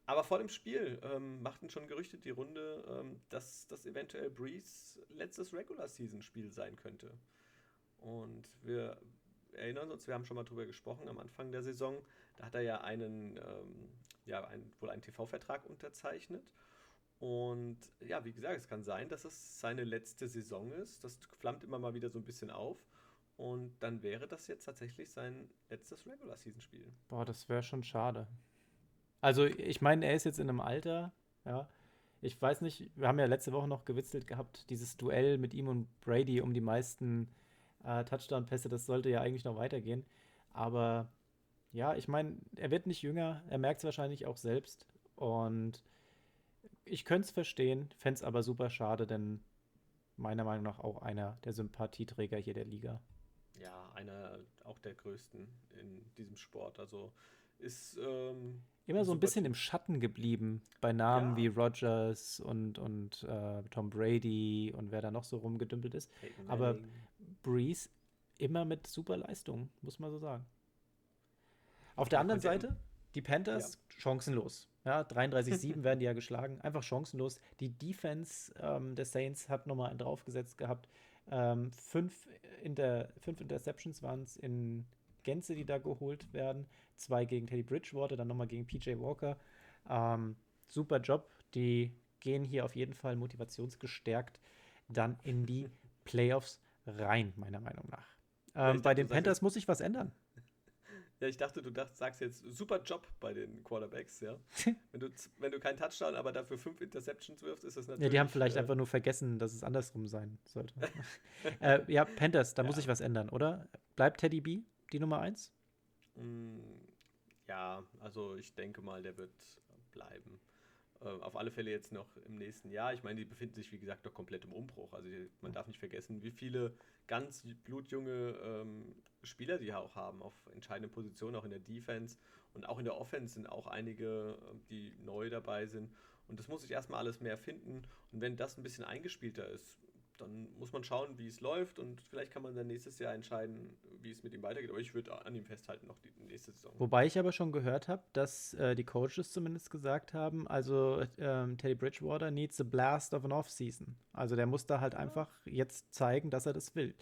Aber vor dem Spiel ähm, machten schon Gerüchte die Runde, ähm, dass das eventuell Breeze letztes Regular-Season-Spiel sein könnte. Und wir erinnern uns, wir haben schon mal drüber gesprochen am Anfang der Saison. Da hat er ja einen, ähm, ja, ein, wohl einen TV-Vertrag unterzeichnet. Und ja, wie gesagt, es kann sein, dass es seine letzte Saison ist. Das flammt immer mal wieder so ein bisschen auf. Und dann wäre das jetzt tatsächlich sein letztes Regular-Season-Spiel. Boah, das wäre schon schade. Also, ich meine, er ist jetzt in einem Alter, ja. Ich weiß nicht, wir haben ja letzte Woche noch gewitzelt gehabt, dieses Duell mit ihm und Brady um die meisten äh, Touchdown-Pässe, das sollte ja eigentlich noch weitergehen. Aber ja, ich meine, er wird nicht jünger, er merkt es wahrscheinlich auch selbst. Und ich könnte es verstehen, fände es aber super schade, denn meiner Meinung nach auch einer der Sympathieträger hier der Liga. Ja, einer auch der größten in diesem Sport. Also ist ähm, immer so ein bisschen im Schatten geblieben bei Namen ja. wie Rogers und, und äh, Tom Brady und wer da noch so rumgedümpelt ist. Aber Breeze immer mit super Leistung, muss man so sagen. Auf der anderen Seite, die Panthers ja. chancenlos. Ja, 33-7 [laughs] werden die ja geschlagen. Einfach chancenlos. Die Defense ähm, der Saints hat nochmal einen draufgesetzt gehabt. Ähm, fünf, Inter fünf Interceptions waren es in Gänze, die da geholt werden. Zwei gegen Teddy Bridgewater, dann nochmal gegen PJ Walker. Ähm, super Job. Die gehen hier auf jeden Fall motivationsgestärkt dann in die [laughs] Playoffs rein, meiner Meinung nach. Ähm, ja, bei den Panthers muss sich was ändern. [laughs] Ja, ich dachte, du dacht, sagst jetzt super Job bei den Quarterbacks, ja. [laughs] wenn, du, wenn du keinen Touchdown, aber dafür fünf Interceptions wirfst, ist das natürlich. Ja, die haben vielleicht äh, einfach nur vergessen, dass es andersrum sein sollte. äh, ja, Panthers, da ja. muss sich was ändern, oder? Bleibt Teddy B die Nummer eins? Mm, ja, also ich denke mal, der wird bleiben. Äh, auf alle Fälle jetzt noch im nächsten Jahr. Ich meine, die befinden sich, wie gesagt, doch komplett im Umbruch. Also man darf nicht vergessen, wie viele ganz blutjunge ähm, Spieler die auch haben, auf entscheidenden Positionen, auch in der Defense und auch in der Offense sind auch einige, ähm, die neu dabei sind. Und das muss sich erstmal alles mehr finden. Und wenn das ein bisschen eingespielter ist, dann muss man schauen, wie es läuft und vielleicht kann man dann nächstes Jahr entscheiden, wie es mit ihm weitergeht. Aber ich würde an ihm festhalten noch die nächste Saison. Wobei ich aber schon gehört habe, dass äh, die Coaches zumindest gesagt haben, also ähm, Teddy Bridgewater needs a blast of an Off-Season. Also der muss da halt ja. einfach jetzt zeigen, dass er das will.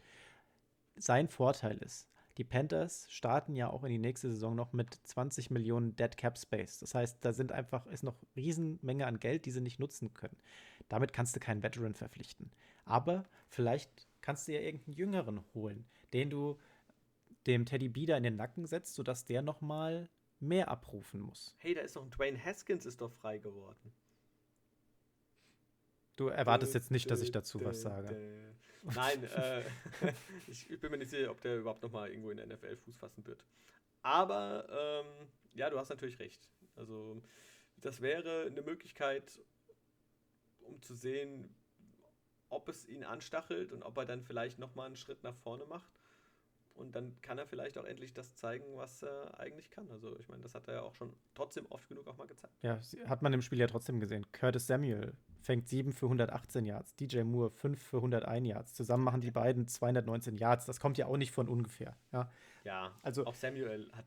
Sein Vorteil ist, die Panthers starten ja auch in die nächste Saison noch mit 20 Millionen Dead Cap Space. Das heißt, da sind einfach, ist noch Riesenmenge an Geld, die sie nicht nutzen können. Damit kannst du keinen Veteran verpflichten. Aber vielleicht kannst du ja irgendeinen Jüngeren holen, den du dem Teddy B da in den Nacken setzt, sodass der noch mal mehr abrufen muss. Hey, da ist doch ein Dwayne Haskins ist doch frei geworden. Du erwartest jetzt nicht, dass ich dazu was sage. Nein, äh, [laughs] ich, bin mir nicht sicher, ob der überhaupt noch mal irgendwo in der NFL Fuß fassen wird. Aber ähm, ja, du hast natürlich recht. Also das wäre eine Möglichkeit, um zu sehen, ob es ihn anstachelt und ob er dann vielleicht noch mal einen Schritt nach vorne macht. Und dann kann er vielleicht auch endlich das zeigen, was er eigentlich kann. Also ich meine, das hat er ja auch schon trotzdem oft genug auch mal gezeigt. Ja, hat man im Spiel ja trotzdem gesehen. Curtis Samuel fängt 7 für 118 Yards, DJ Moore 5 für 101 Yards. Zusammen machen die beiden 219 Yards. Das kommt ja auch nicht von ungefähr. Ja, ja also auch Samuel hat,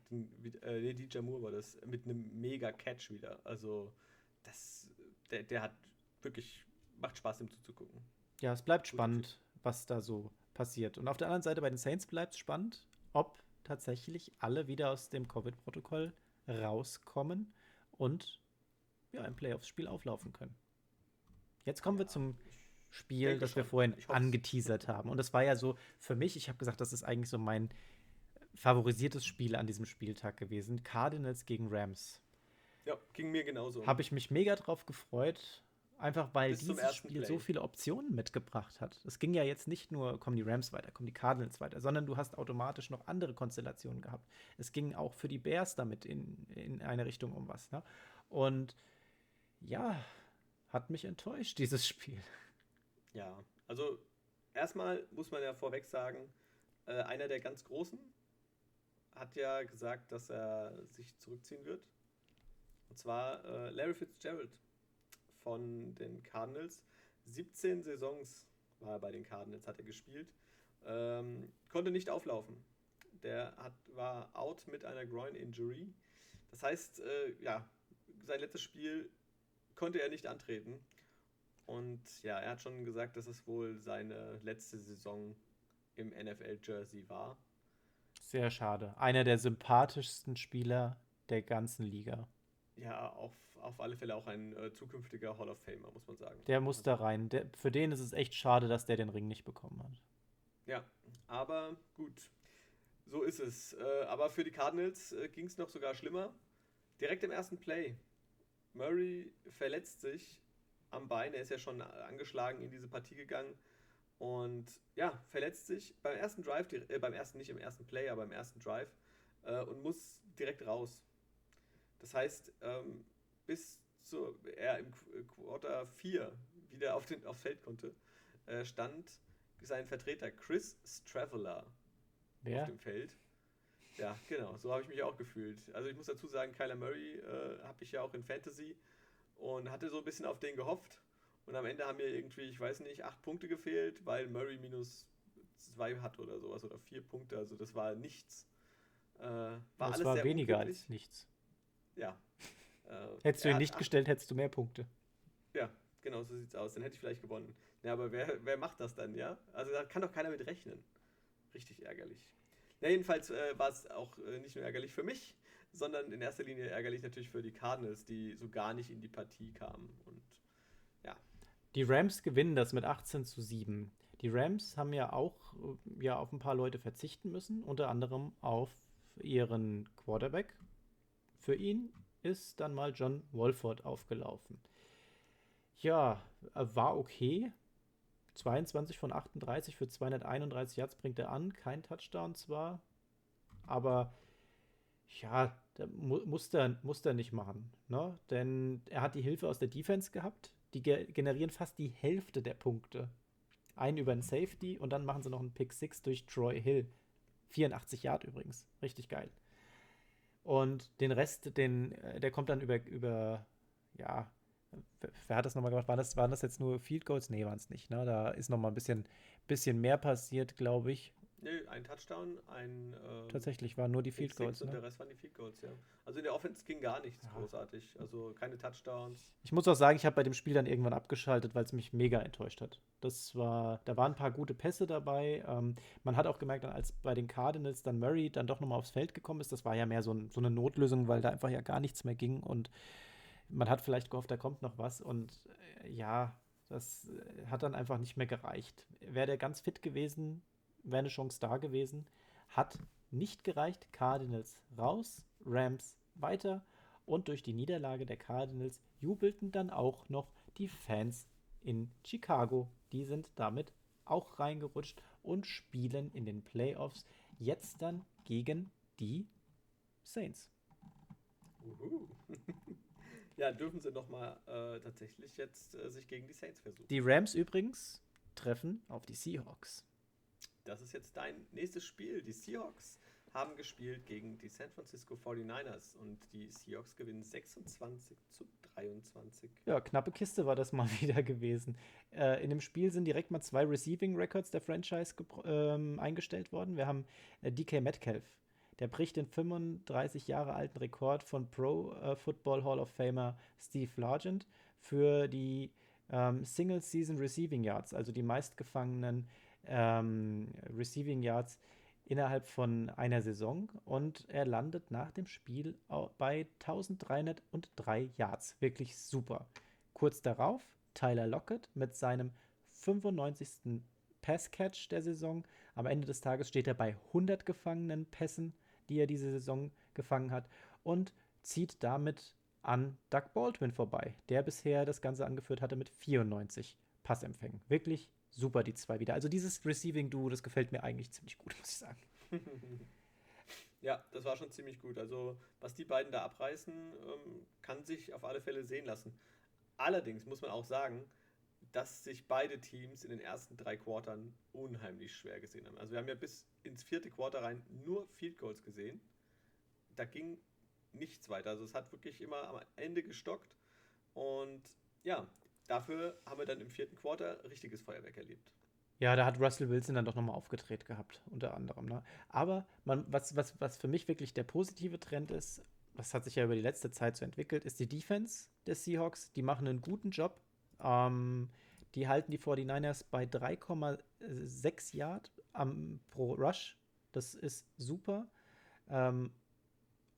äh, nee, DJ Moore war das, mit einem mega Catch wieder. Also das, der, der hat wirklich, macht Spaß, ihm zuzugucken. Ja, es bleibt spannend, was da so passiert. Und auf der anderen Seite bei den Saints bleibt es spannend, ob tatsächlich alle wieder aus dem Covid-Protokoll rauskommen und ja, im Playoffs-Spiel auflaufen können. Jetzt kommen wir zum Spiel, das wir vorhin angeteasert haben. Und das war ja so für mich, ich habe gesagt, das ist eigentlich so mein favorisiertes Spiel an diesem Spieltag gewesen. Cardinals gegen Rams. Ja, ging mir genauso. Habe ich mich mega drauf gefreut, einfach weil dieses Spiel Play. so viele Optionen mitgebracht hat. Es ging ja jetzt nicht nur, kommen die Rams weiter, kommen die Cardinals weiter, sondern du hast automatisch noch andere Konstellationen gehabt. Es ging auch für die Bears damit in, in eine Richtung um was. Ne? Und ja, hat mich enttäuscht, [laughs] dieses Spiel. Ja, also erstmal muss man ja vorweg sagen, äh, einer der ganz Großen hat ja gesagt, dass er sich zurückziehen wird. Und zwar äh, Larry Fitzgerald von den Cardinals. 17 Saisons war er bei den Cardinals, hat er gespielt. Ähm, konnte nicht auflaufen. Der hat, war out mit einer Groin-Injury. Das heißt, äh, ja, sein letztes Spiel konnte er nicht antreten. Und ja, er hat schon gesagt, dass es wohl seine letzte Saison im NFL-Jersey war. Sehr schade. Einer der sympathischsten Spieler der ganzen Liga. Ja, auf, auf alle Fälle auch ein äh, zukünftiger Hall of Famer, muss man sagen. Der muss da rein. Der, für den ist es echt schade, dass der den Ring nicht bekommen hat. Ja, aber gut. So ist es. Äh, aber für die Cardinals äh, ging es noch sogar schlimmer. Direkt im ersten Play. Murray verletzt sich am Bein. Er ist ja schon angeschlagen in diese Partie gegangen. Und ja, verletzt sich beim ersten Drive, äh, beim ersten, nicht im ersten Play, aber beim ersten Drive äh, und muss direkt raus. Das heißt, ähm, bis zu, er im Qu- Quarter 4 wieder auf den, aufs Feld konnte, äh, stand sein Vertreter Chris Straveller auf dem Feld. Ja, genau, so habe ich mich auch gefühlt. Also ich muss dazu sagen, Kyler Murray äh, habe ich ja auch in Fantasy und hatte so ein bisschen auf den gehofft. Und am Ende haben mir irgendwie, ich weiß nicht, acht Punkte gefehlt, weil Murray minus zwei hat oder sowas oder vier Punkte. Also das war nichts. Äh, war das alles war weniger unglücklich. als nichts. Ja. Äh, Hättest du ihn nicht gestellt, hättest du mehr Punkte. Ja, genau so sieht's aus. Dann hätte ich vielleicht gewonnen. Ja, aber wer, wer macht das dann, ja? Also da kann doch keiner mit rechnen. Richtig ärgerlich. Na, jedenfalls äh, war es auch äh, nicht nur ärgerlich für mich, sondern in erster Linie ärgerlich natürlich für die Cardinals, die so gar nicht in die Partie kamen. Und Die Rams gewinnen das mit 18 zu 7. Die Rams haben ja auch äh, ja, auf ein paar Leute verzichten müssen, unter anderem auf ihren Quarterback. Für ihn ist dann mal John Wolford aufgelaufen. Ja, äh, war okay. 22 von 38 für 231 Yards bringt er an. Kein Touchdown zwar, aber ja, da mu muss, er, muss er nicht machen. Ne? Denn er hat die Hilfe aus der Defense gehabt. Die ge generieren fast die Hälfte der Punkte. Einen über den Safety und dann machen sie noch einen Pick 6 durch Troy Hill. 84 Yard übrigens. Richtig geil. Und den Rest, den, äh, der kommt dann über, über ja, wer- hat das nochmal gemacht? Waren das, waren das jetzt nur Field Goals? Nee, waren es nicht. Ne? Da ist nochmal ein bisschen, bisschen mehr passiert, glaube ich. Nö, ein Touchdown, ein ähm, Tatsächlich waren nur die Field Goals. und Ne? der Rest waren die Field Goals, ja. Also in der Offense ging gar nichts Ja. großartig. Also keine Touchdowns. Ich muss auch sagen, ich habe bei dem Spiel dann irgendwann abgeschaltet, weil es mich mega enttäuscht hat. Das war, da waren ein paar gute Pässe dabei. Ähm, man hat auch gemerkt, dann, als bei den Cardinals dann Murray dann doch nochmal aufs Feld gekommen ist, das war ja mehr so, ein, so eine Notlösung, weil da einfach ja gar nichts mehr ging und man hat vielleicht gehofft, da kommt noch was und äh, ja, das äh, hat dann einfach nicht mehr gereicht. Wäre der ganz fit gewesen, wäre eine Chance da gewesen. Hat nicht gereicht. Cardinals raus, Rams weiter. Und durch die Niederlage der Cardinals jubelten dann auch noch die Fans in Chicago. Die sind damit auch reingerutscht und spielen in den Playoffs jetzt dann gegen die Saints. Ja, dürfen sie nochmal äh, tatsächlich jetzt äh, sich gegen die Saints versuchen. Die Rams übrigens treffen auf die Seahawks. Das ist jetzt dein nächstes Spiel. Die Seahawks haben gespielt gegen die San Francisco 49ers und die Seahawks gewinnen 26 zu 23. Ja, knappe Kiste war das [laughs] mal wieder gewesen. Äh, in dem Spiel sind direkt mal zwei Receiving Records der Franchise ähm, eingestellt worden. Wir haben äh, DK Metcalf. Der bricht den 35 Jahre alten Rekord von Pro äh, Football Hall of Famer Steve Largent für die ähm, Single Season Receiving Yards, also die meistgefangenen ähm, Receiving Yards innerhalb von einer Saison. Und er landet nach dem Spiel bei 1303 Yards. Wirklich super. Kurz darauf Tyler Lockett mit seinem 95. Passcatch der Saison. Am Ende des Tages steht er bei 100 gefangenen Pässen, die er diese Saison gefangen hat und zieht damit an Doug Baldwin vorbei, der bisher das Ganze angeführt hatte mit 94 Passempfängen. Wirklich super, die zwei wieder. Also dieses Receiving-Duo, das gefällt mir eigentlich ziemlich gut, [laughs] muss ich sagen. [laughs] ja, das war schon ziemlich gut. Also was die beiden da abreißen, ähm, kann sich auf alle Fälle sehen lassen. Allerdings muss man auch sagen, dass sich beide Teams in den ersten drei Quartern unheimlich schwer gesehen haben. Also wir haben ja bis ins vierte Quarter rein nur Field Goals gesehen. Da ging nichts weiter. Also es hat wirklich immer am Ende gestockt. Und ja, dafür haben wir dann im vierten Quarter richtiges Feuerwerk erlebt. Ja, da hat Russell Wilson dann doch nochmal aufgedreht gehabt, unter anderem. Ne? Aber man, was, was, was für mich wirklich der positive Trend ist, das hat sich ja über die letzte Zeit so entwickelt, ist die Defense der Seahawks. Die machen einen guten Job. Ähm, die halten die 49ers bei 3,6 Yard am, pro Rush. Das ist super. Ähm,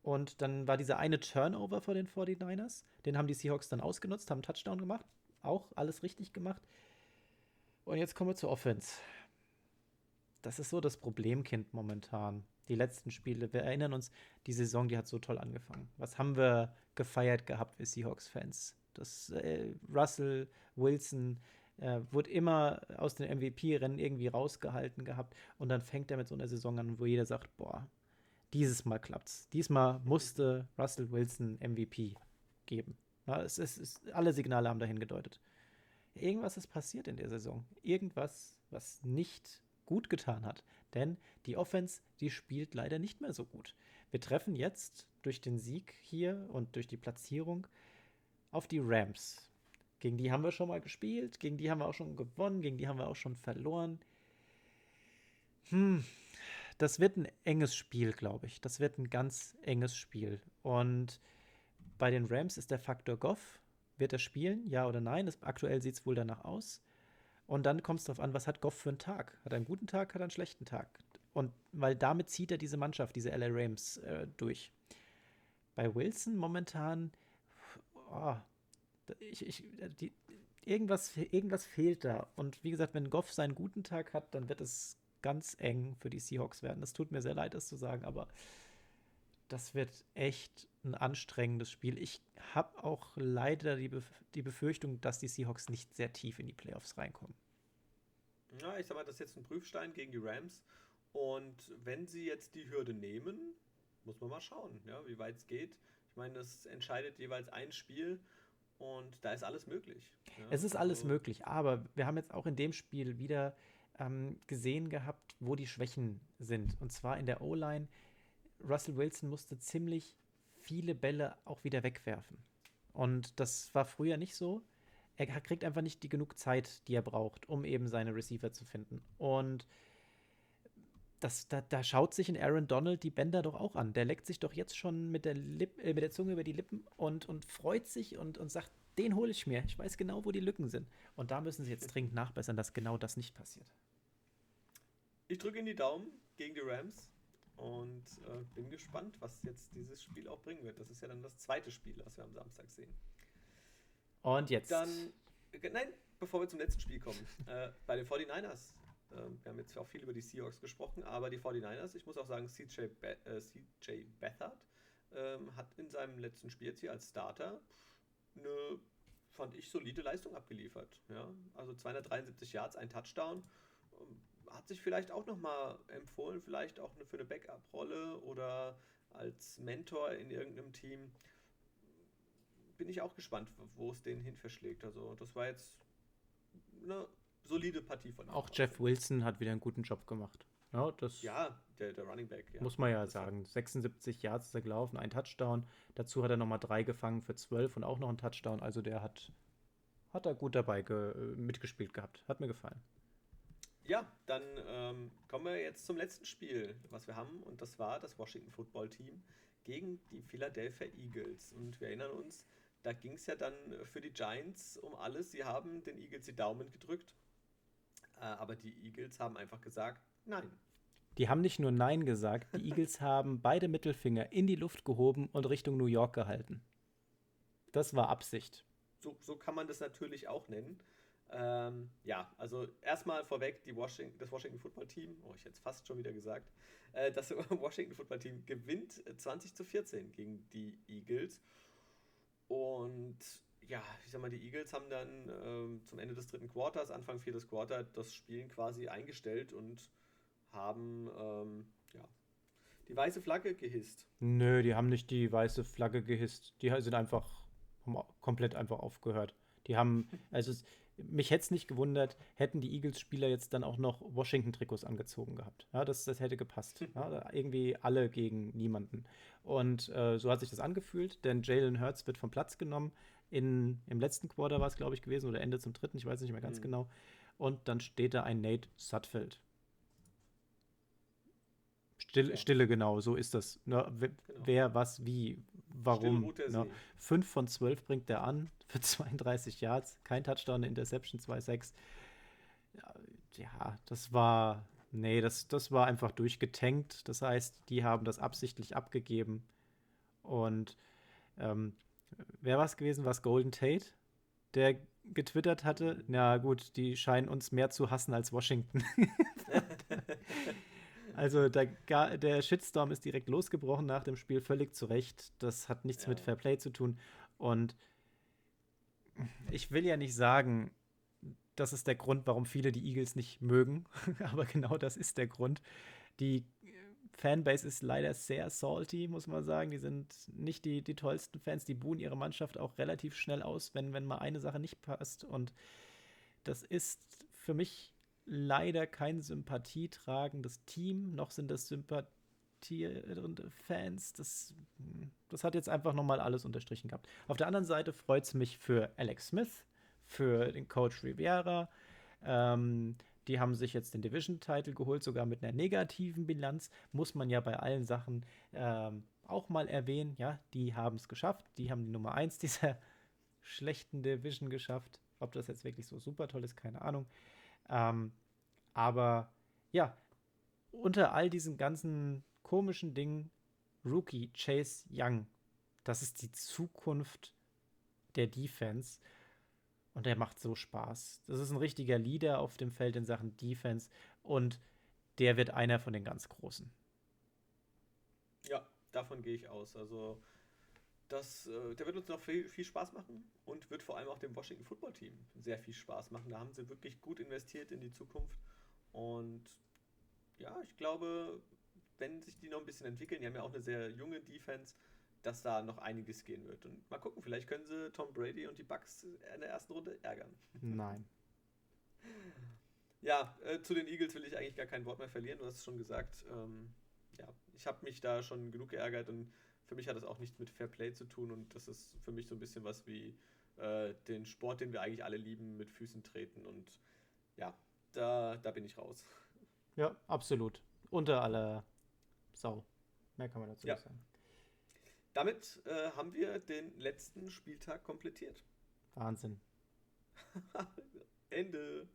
und dann war dieser eine Turnover vor den 49ers. Den haben die Seahawks dann ausgenutzt, haben einen Touchdown gemacht. Auch alles richtig gemacht. Und jetzt kommen wir zur Offense. Das ist so das Problemkind momentan. Die letzten Spiele. Wir erinnern uns, die Saison, die hat so toll angefangen. Was haben wir gefeiert gehabt, wir Seahawks-Fans? Das äh, Russell Wilson äh, wurde immer aus den MVP-Rennen irgendwie rausgehalten gehabt. Und dann fängt er mit so einer Saison an, wo jeder sagt: Boah, dieses Mal klappt's. Diesmal musste Russell Wilson MVP geben. Ja, es ist, es, alle Signale haben dahin gedeutet. Irgendwas ist passiert in der Saison. Irgendwas, was nicht gut getan hat. Denn die Offense, die spielt leider nicht mehr so gut. Wir treffen jetzt durch den Sieg hier und durch die Platzierung auf die Rams. Gegen die haben wir schon mal gespielt, gegen die haben wir auch schon gewonnen, gegen die haben wir auch schon verloren. Hm, das wird ein enges Spiel, glaube ich. Das wird ein ganz enges Spiel. Und bei den Rams ist der Faktor Goff. Wird er spielen? Ja oder nein? Das, aktuell sieht es wohl danach aus. Und dann kommt es darauf an, was hat Goff für einen Tag? Hat er einen guten Tag, hat er einen schlechten Tag? Und weil damit zieht er diese Mannschaft, diese LA Rams, äh, durch. Bei Wilson momentan, oh, ich, ich, die, irgendwas, irgendwas fehlt da. Und wie gesagt, wenn Goff seinen guten Tag hat, dann wird es ganz eng für die Seahawks werden. Es tut mir sehr leid, das zu sagen, aber das wird echt ein anstrengendes Spiel. Ich habe auch leider die, Bef die Befürchtung, dass die Seahawks nicht sehr tief in die Playoffs reinkommen. Ja, ich sag mal, das ist jetzt ein Prüfstein gegen die Rams. Und wenn sie jetzt die Hürde nehmen, muss man mal schauen, ja, wie weit es geht. Ich meine, das entscheidet jeweils ein Spiel und da ist alles möglich. Ja. Es ist alles also, möglich, aber wir haben jetzt auch in dem Spiel wieder ähm, gesehen gehabt, wo die Schwächen sind. Und zwar in der O-Line. Russell Wilson musste ziemlich viele Bälle auch wieder wegwerfen. Und das war früher nicht so. Er kriegt einfach nicht die genug Zeit, die er braucht, um eben seine Receiver zu finden. Und das, da, da, schaut sich in Aaron Donald die Bänder doch auch an. Der leckt sich doch jetzt schon mit der, Lip, äh, mit der Zunge über die Lippen und, und freut sich und, und sagt, den hole ich mir. Ich weiß genau, wo die Lücken sind. Und da müssen sie jetzt dringend nachbessern, dass genau das nicht passiert. Ich drücke in die Daumen gegen die Rams und äh, bin gespannt, was jetzt dieses Spiel auch bringen wird. Das ist ja dann das zweite Spiel, das wir am Samstag sehen. Und jetzt? Dann, äh, nein, bevor wir zum letzten Spiel kommen. [laughs] äh, bei den 49ers. Äh, wir haben jetzt auch viel über die Seahawks gesprochen, aber die 49ers, ich muss auch sagen, CJ, Be äh, CJ Beathard ähm, hat in seinem letzten Spiel jetzt hier als Starter eine, fand ich, solide Leistung abgeliefert. Ja? Also 273 Yards, ein Touchdown. Hat sich vielleicht auch nochmal empfohlen, vielleicht auch für eine Backup-Rolle oder als Mentor in irgendeinem Team. Bin ich auch gespannt, wo es den hin verschlägt. Also, das war jetzt eine solide Partie von ihm. Auch Jeff Wilson hat wieder einen guten Job gemacht. Ja, das ja der, der Running Back. Ja. Muss man ja sagen. 76 Yards ist er gelaufen, ein Touchdown. Dazu hat er nochmal drei gefangen für 12 und auch noch einen Touchdown. Also der hat, hat er gut dabei mitgespielt gehabt. Hat mir gefallen. Ja, dann ähm, kommen wir jetzt zum letzten Spiel, was wir haben. Und das war das Washington Football Team gegen die Philadelphia Eagles. Und wir erinnern uns, da ging es ja dann für die Giants um alles. Sie haben den Eagles die Daumen gedrückt. Äh, aber die Eagles haben einfach gesagt, Nein. Die haben nicht nur Nein gesagt, die [laughs] Eagles haben beide Mittelfinger in die Luft gehoben und Richtung New York gehalten. Das war Absicht. So, so kann man das natürlich auch nennen. Ähm, ja, also erstmal vorweg, die Washington, das Washington Football Team, oh, ich hätte es fast schon wieder gesagt, äh, das [laughs] Washington Football Team gewinnt 20 zu 14 gegen die Eagles. Und ja, ich sag mal, die Eagles haben dann äh, zum Ende des dritten Quarters, Anfang viertes Quarter, das Spielen quasi eingestellt und haben ähm, ja, die weiße Flagge gehisst. Nö, die haben nicht die weiße Flagge gehisst. Die sind einfach haben komplett einfach aufgehört. Die haben, also [laughs] es, mich hätte es nicht gewundert, hätten die Eagles-Spieler jetzt dann auch noch Washington-Trikots angezogen gehabt. Ja, das, das hätte gepasst. Ja, irgendwie alle gegen niemanden. Und äh, so hat sich das angefühlt, denn Jalen Hurts wird vom Platz genommen. In, Im letzten Quarter war es, glaube ich, gewesen, oder Ende zum dritten, ich weiß nicht mehr ganz mhm. genau. Und dann steht da ein Nate Sutfeld. Still, ja. Stille, genau, so ist das. Ne, genau. Wer, was, wie, warum. Ne? 5 von 12 bringt er an für 32 Yards, kein Touchdown, Interception 2-6. Ja, das war, nee, das, das war einfach durchgetankt. Das heißt, die haben das absichtlich abgegeben. Und ähm, wer war es gewesen? War es Golden Tate, der getwittert hatte? Na gut, die scheinen uns mehr zu hassen als Washington. [laughs] Also der, der Shitstorm ist direkt losgebrochen nach dem Spiel, völlig zu Recht. Das hat nichts ja. mit Fair Play zu tun. Und ich will ja nicht sagen, das ist der Grund, warum viele die Eagles nicht mögen, [laughs] aber genau das ist der Grund. Die Fanbase ist leider sehr salty, muss man sagen. Die sind nicht die, die tollsten Fans. Die buhen ihre Mannschaft auch relativ schnell aus, wenn, wenn mal eine Sache nicht passt. Und das ist für mich leider kein sympathietragendes Team, noch sind das sympathierende Fans. Das, das hat jetzt einfach nochmal alles unterstrichen gehabt. Auf der anderen Seite freut es mich für Alex Smith, für den Coach Riviera. Ähm, die haben sich jetzt den Division-Title geholt, sogar mit einer negativen Bilanz. Muss man ja bei allen Sachen ähm, auch mal erwähnen. Ja, die haben es geschafft. Die haben die Nummer 1 dieser [laughs] schlechten Division geschafft. Ob das jetzt wirklich so super toll ist, keine Ahnung. Ähm, aber ja, unter all diesen ganzen komischen Dingen, Rookie Chase Young, das ist die Zukunft der Defense. Und der macht so Spaß. Das ist ein richtiger Leader auf dem Feld in Sachen Defense. Und der wird einer von den ganz Großen. Ja, davon gehe ich aus. Also, das, äh, der wird uns noch viel, viel, Spaß machen und wird vor allem auch dem Washington Football Team sehr viel Spaß machen. Da haben sie wirklich gut investiert in die Zukunft. Und ja, ich glaube, wenn sich die noch ein bisschen entwickeln, die haben ja auch eine sehr junge Defense, dass da noch einiges gehen wird. Und mal gucken, vielleicht können sie Tom Brady und die Bucks in der ersten Runde ärgern. [laughs] Nein. Ja, äh, zu den Eagles will ich eigentlich gar kein Wort mehr verlieren. Du hast es schon gesagt. Ähm, ja, ich habe mich da schon genug geärgert und für mich hat das auch nichts mit Fair Play zu tun und das ist für mich so ein bisschen was wie äh, den Sport, den wir eigentlich alle lieben, mit Füßen treten und ja, da, da bin ich raus. Ja, absolut. Unter aller Sau. Mehr kann man dazu ja. nicht sagen. Damit äh, haben wir den letzten Spieltag komplettiert. Wahnsinn. [laughs] Ende.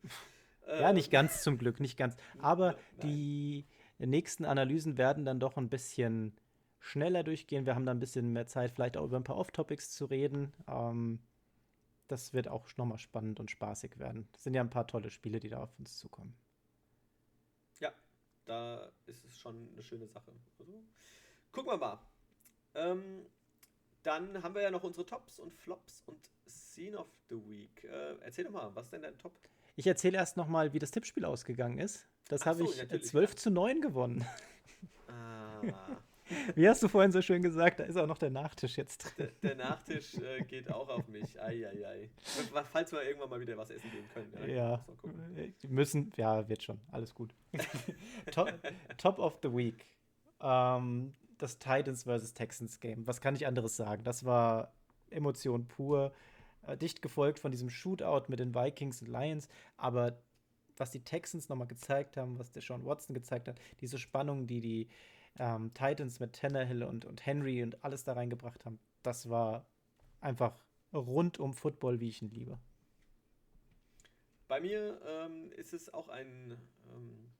ja, nicht ganz zum Glück, nicht ganz. Aber Nein. die nächsten Analysen werden dann doch ein bisschen schneller durchgehen. Wir haben dann ein bisschen mehr Zeit, vielleicht auch über ein paar Off-Topics zu reden. Ähm, das wird auch nochmal spannend und spaßig werden. Das sind ja ein paar tolle Spiele, die da auf uns zukommen. Da ist es schon eine schöne Sache. Also, gucken wir mal. Ähm, dann haben wir ja noch unsere Tops und Flops und Scene of the Week. Äh, erzähl doch mal, was ist denn dein Top? Ich erzähle erst nochmal, wie das Tippspiel ausgegangen ist. Das habe so, ich 12 zu 9 gewonnen. Ah. Wie hast du vorhin so schön gesagt, da ist auch noch der Nachtisch jetzt drin. Der, der Nachtisch äh, geht auch auf mich. Eieiei. Falls wir irgendwann mal wieder was essen gehen können. Ja, ja. müssen, ja, wird schon. Alles gut. [laughs] top, top, of the Week. Ähm, das Titans vs. Texans Game. Was kann ich anderes sagen? Das war Emotion pur. Äh, dicht gefolgt von diesem Shootout mit den Vikings und Lions. Aber was die Texans nochmal gezeigt haben, was der Sean Watson gezeigt hat, diese Spannung, die die ähm, Titans mit Tannehill und, und Henry und alles da reingebracht haben, das war einfach rund um Football, wie ich ihn liebe. Bei mir ähm, ist es auch ein, ähm,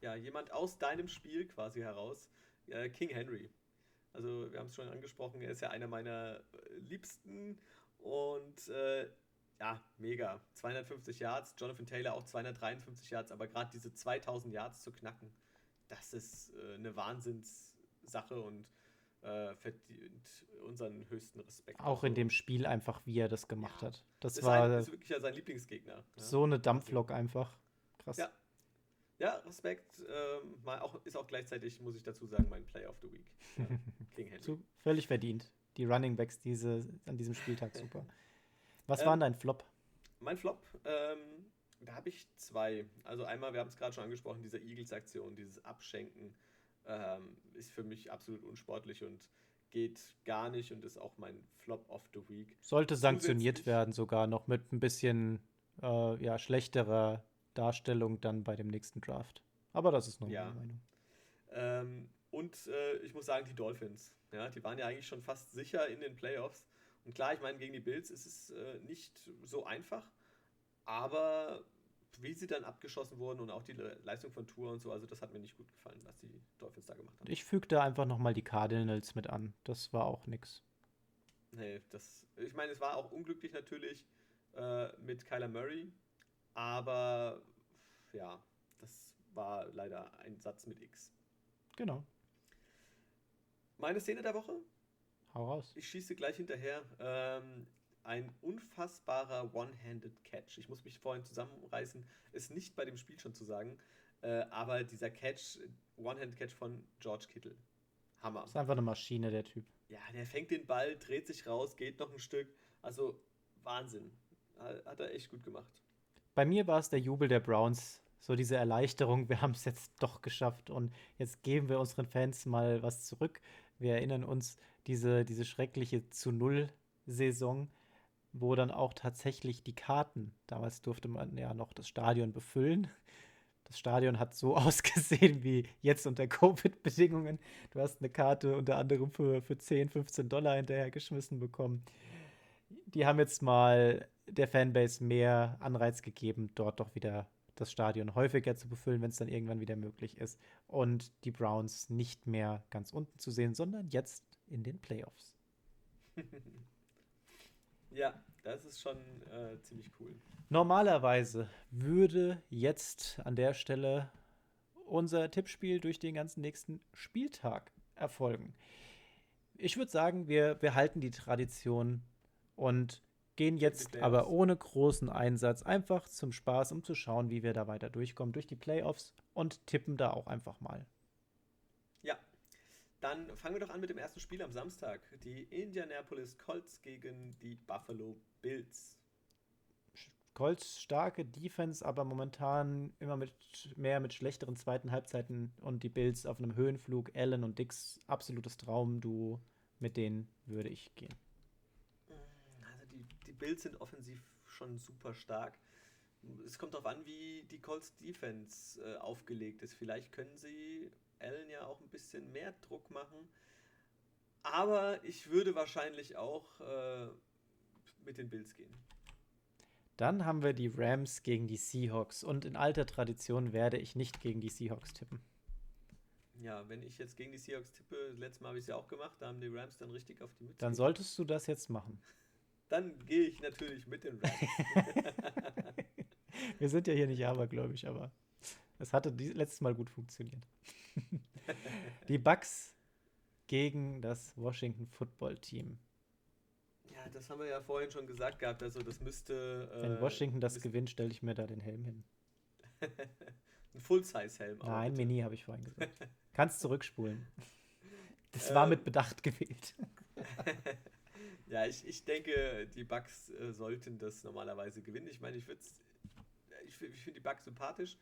ja, jemand aus deinem Spiel quasi heraus, äh, King Henry. Also wir haben es schon angesprochen, er ist ja einer meiner Liebsten und äh, ja, mega. 250 Yards, Jonathan Taylor auch 253 Yards, aber gerade diese 2000 Yards zu knacken, das ist äh, eine Wahnsinnssache und äh, verdient unseren höchsten Respekt. Auch in dem Spiel einfach, wie er das gemacht Ja. hat. Das ist, war ein, ist wirklich ja sein Lieblingsgegner. ne? so eine Dampflok einfach. Krass. Ja. Ja, Respekt. Ähm, mal auch, ist auch gleichzeitig, muss ich dazu sagen, mein Play of the Week. Ja, [laughs] King Henry. Zu, völlig verdient. Die Running Backs diese, an diesem Spieltag super. Was Ähm, war dein Flop? Mein Flop, ähm, da habe ich zwei. Also einmal, wir haben es gerade schon angesprochen, diese Eagles-Aktion, dieses Abschenken ähm, ist für mich absolut unsportlich und geht gar nicht und ist auch mein Flop of the Week. Sollte sanktioniert werden, sogar noch mit ein bisschen äh, ja, schlechterer Darstellung dann bei dem nächsten Draft. Aber das ist nur Ja. meine Meinung. Ähm, und äh, ich muss sagen, die Dolphins. Ja, die waren ja eigentlich schon fast sicher in den Playoffs. Und klar, ich meine, gegen die Bills ist es äh, nicht so einfach. Aber wie sie dann abgeschossen wurden und auch die Le Leistung von Tour und so, also das hat mir nicht gut gefallen, was die Dolphins da gemacht haben. Ich füge da einfach nochmal die Cardinals mit an. Das war auch nix. Nee, das. Ich meine, es war auch unglücklich natürlich äh, mit Kyler Murray, aber ja, das war leider ein Satz mit X. Genau. Meine Szene der Woche? Hau raus. Ich schieße gleich hinterher. Ähm, ein unfassbarer One-Handed Catch. Ich muss mich vorhin zusammenreißen, es nicht bei dem Spiel schon zu sagen, äh, aber dieser Catch, One-Handed Catch von George Kittle. Hammer. Ist einfach eine Maschine, der Typ. Ja, der fängt den Ball, dreht sich raus, geht noch ein Stück. Also Wahnsinn. Hat hat er echt gut gemacht. Bei mir war es der Jubel der Browns. So diese Erleichterung, wir haben es jetzt doch geschafft und jetzt geben wir unseren Fans mal was zurück. Wir erinnern uns diese, diese schreckliche zu Null-Saison, wo dann auch tatsächlich die Karten, damals durfte man ja noch das Stadion befüllen. Das Stadion hat so [laughs] ausgesehen wie jetzt unter Covid-Bedingungen. Du hast eine Karte unter anderem für, für 10, 15 Dollar hinterhergeschmissen bekommen. Die haben jetzt mal der Fanbase mehr Anreiz gegeben, dort doch wieder das Stadion häufiger zu befüllen, wenn es dann irgendwann wieder möglich ist. Und die Browns nicht mehr ganz unten zu sehen, sondern jetzt in den Playoffs. [laughs] Ja, das ist schon äh, ziemlich cool. Normalerweise würde jetzt an der Stelle unser Tippspiel durch den ganzen nächsten Spieltag erfolgen. Ich würde sagen, wir, wir halten die Tradition und gehen jetzt aber ohne großen Einsatz einfach zum Spaß, um zu schauen, wie wir da weiter durchkommen durch die Playoffs und tippen da auch einfach mal. Dann fangen wir doch an mit dem ersten Spiel am Samstag. Die Indianapolis Colts gegen die Buffalo Bills. Colts starke Defense, aber momentan immer mit mehr mit schlechteren zweiten Halbzeiten und die Bills auf einem Höhenflug. Allen und Dix, absolutes Traumduo. Mit denen würde ich gehen. Also die, die Bills sind offensiv schon super stark. Es kommt darauf an, wie die Colts Defense äh, aufgelegt ist. Vielleicht können sie Allen ja auch ein bisschen mehr Druck machen. Aber ich würde wahrscheinlich auch äh, mit den Bills gehen. Dann haben wir die Rams gegen die Seahawks und in alter Tradition werde ich nicht gegen die Seahawks tippen. Ja, wenn ich jetzt gegen die Seahawks tippe, letztes Mal habe ich es ja auch gemacht, da haben die Rams dann richtig auf die Mütze. Dann solltest du das jetzt machen. [laughs] Dann gehe ich natürlich mit den Rams. [laughs] Wir sind ja hier nicht abergläubig, aber es hatte letztes Mal gut funktioniert. [laughs] die Bucks gegen das Washington Football Team. ja, das haben wir ja vorhin schon gesagt gehabt. Also das müsste. Wenn äh, Washington das gewinnt, stelle ich mir da den Helm hin. [laughs] Ein Full-Size-Helm. Nein, bitte. Mini habe ich vorhin gesagt. Kannst zurückspulen. Das war Ähm. mit Bedacht gewählt. [laughs] Ja, ich, ich denke, die Bucks äh, sollten das normalerweise gewinnen. Ich meine, ich würde ich, find- ich finde die Bucks sympathisch,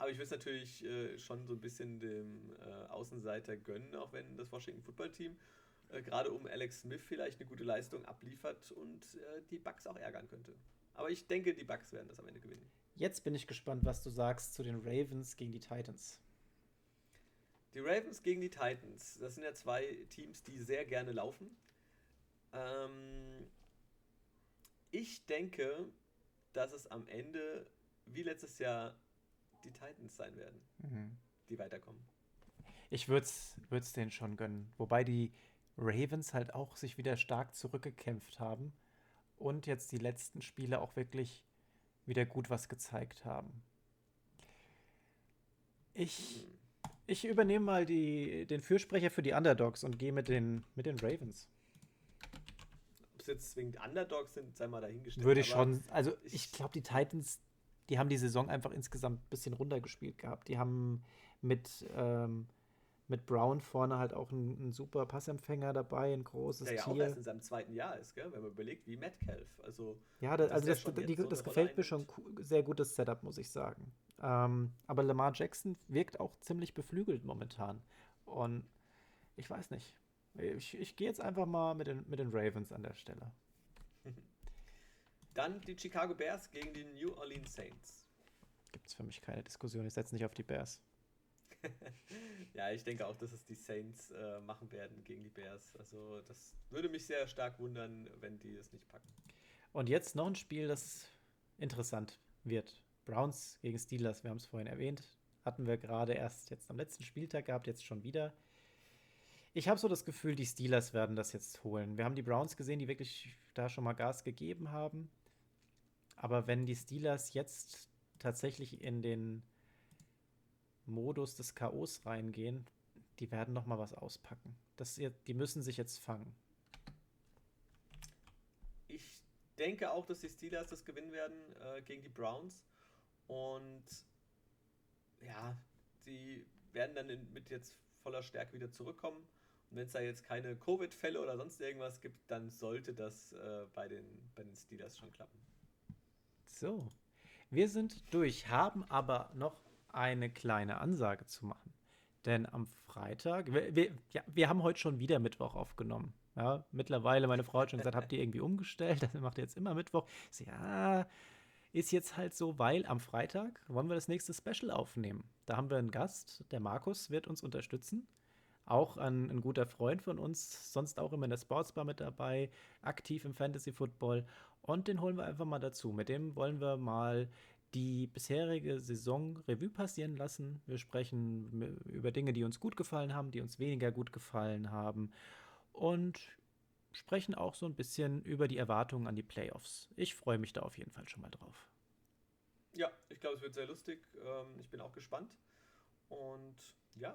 aber ich würde es natürlich äh, schon so ein bisschen dem äh, Außenseiter gönnen, auch wenn das Washington Football Team äh, gerade um Alex Smith vielleicht eine gute Leistung abliefert und äh, die Bucks auch ärgern könnte. Aber ich denke, die Bucks werden das am Ende gewinnen. Jetzt bin ich gespannt, was du sagst zu den Ravens gegen die Titans. Die Ravens gegen die Titans, das sind ja zwei Teams, die sehr gerne laufen. Ähm, ich denke, dass es am Ende, wie letztes Jahr, die Titans sein werden, die weiterkommen. Ich würde es denen schon gönnen. Wobei die Ravens halt auch sich wieder stark zurückgekämpft haben und jetzt die letzten Spiele auch wirklich wieder gut was gezeigt haben. Ich, ich übernehme mal die, den Fürsprecher für die Underdogs und gehe mit den, mit den Ravens. Ob es jetzt zwingend Underdogs sind, sei mal dahingestellt. Würde ich schon. Also, ich, ich glaube, die Titans, die haben die Saison einfach insgesamt ein bisschen runtergespielt gehabt. Die haben mit. Ähm, mit Brown vorne halt auch ein, ein, super Passempfänger dabei, ein großes Der ja Tier. auch erst in seinem zweiten Jahr ist, gell? wenn man überlegt, wie Metcalf. Also, ja, das, also das, die, das gefällt mir schon sehr gutes Setup, muss ich sagen. Ähm, aber Lamar Jackson wirkt auch ziemlich beflügelt momentan. Und ich weiß nicht. Ich, ich gehe jetzt einfach mal mit den, mit den Ravens an der Stelle. Dann die Chicago Bears gegen die New Orleans Saints. Gibt es für mich keine Diskussion. Ich setze nicht auf die Bears. [laughs] ja, ich denke auch, dass es die Saints äh, machen werden gegen die Bears. Also das würde mich sehr stark wundern, wenn die es nicht packen. Und jetzt noch ein Spiel, das interessant wird. Browns gegen Steelers, wir haben es vorhin erwähnt. Hatten wir gerade erst jetzt am letzten Spieltag gehabt, jetzt schon wieder. Ich habe so das Gefühl, die Steelers werden das jetzt holen. Wir haben die Browns gesehen, die wirklich da schon mal Gas gegeben haben. Aber wenn die Steelers jetzt tatsächlich in den Modus des Chaos reingehen, die werden noch mal was auspacken. Das, die müssen sich jetzt fangen. Ich denke auch, dass die Steelers das gewinnen werden äh, gegen die Browns. Und ja, sie werden dann in, mit jetzt voller Stärke wieder zurückkommen. Und wenn es da jetzt keine Covid-Fälle oder sonst irgendwas gibt, dann sollte das äh, bei, den, bei den Steelers schon klappen. So, wir sind durch, haben aber noch eine kleine Ansage zu machen. Denn am Freitag, wir, wir, ja, wir haben heute schon wieder Mittwoch aufgenommen. Ja, mittlerweile, meine Frau hat schon gesagt, habt ihr irgendwie umgestellt? Das macht ihr jetzt immer Mittwoch. So, ja, ist jetzt halt so, weil am Freitag wollen wir das nächste Special aufnehmen. Da haben wir einen Gast, der Markus wird uns unterstützen. Auch ein, ein guter Freund von uns, sonst auch immer in der Sportsbar mit dabei, aktiv im Fantasy Football. Und den holen wir einfach mal dazu. Mit dem wollen wir mal die bisherige Saison Revue passieren lassen. Wir sprechen über Dinge, die uns gut gefallen haben, die uns weniger gut gefallen haben und sprechen auch so ein bisschen über die Erwartungen an die Playoffs. Ich freue mich da auf jeden Fall schon mal drauf. Ja, ich glaube, es wird sehr lustig. Ähm, ich bin auch gespannt. Und ja,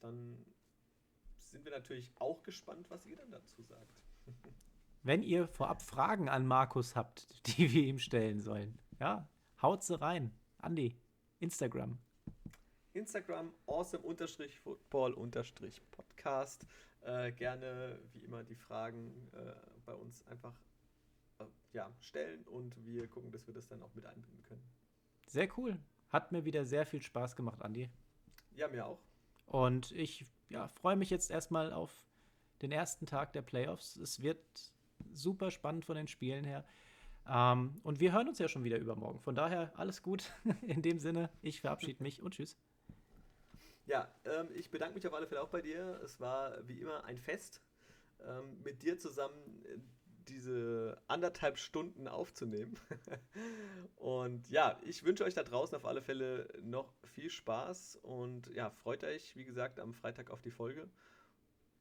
dann sind wir natürlich auch gespannt, was ihr dann dazu sagt. [laughs] Wenn ihr vorab Fragen an Markus habt, [laughs] die wir ihm stellen sollen, ja, Haut sie rein. Andi, Instagram. Instagram awesome-football-podcast. Äh, gerne, wie immer, die Fragen äh, bei uns einfach äh, ja, stellen und wir gucken, dass wir das dann auch mit einbinden können. Sehr cool. Hat mir wieder sehr viel Spaß gemacht, Andi. Ja, mir auch. Und ich ja, freue mich jetzt erstmal auf den ersten Tag der Playoffs. Es wird super spannend von den Spielen her. Ähm, und wir hören uns ja schon wieder übermorgen. Von daher alles gut. [laughs] In dem Sinne, ich verabschiede mich und tschüss. Ja, ähm, ich bedanke mich auf alle Fälle auch bei dir. Es war wie immer ein Fest, ähm, mit dir zusammen äh, diese anderthalb Stunden aufzunehmen. [laughs] und ja, ich wünsche euch da draußen auf alle Fälle noch viel Spaß und ja, freut euch, wie gesagt, am Freitag auf die Folge.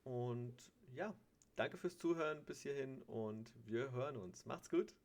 Und ja, danke fürs Zuhören bis hierhin und wir hören uns. Macht's gut.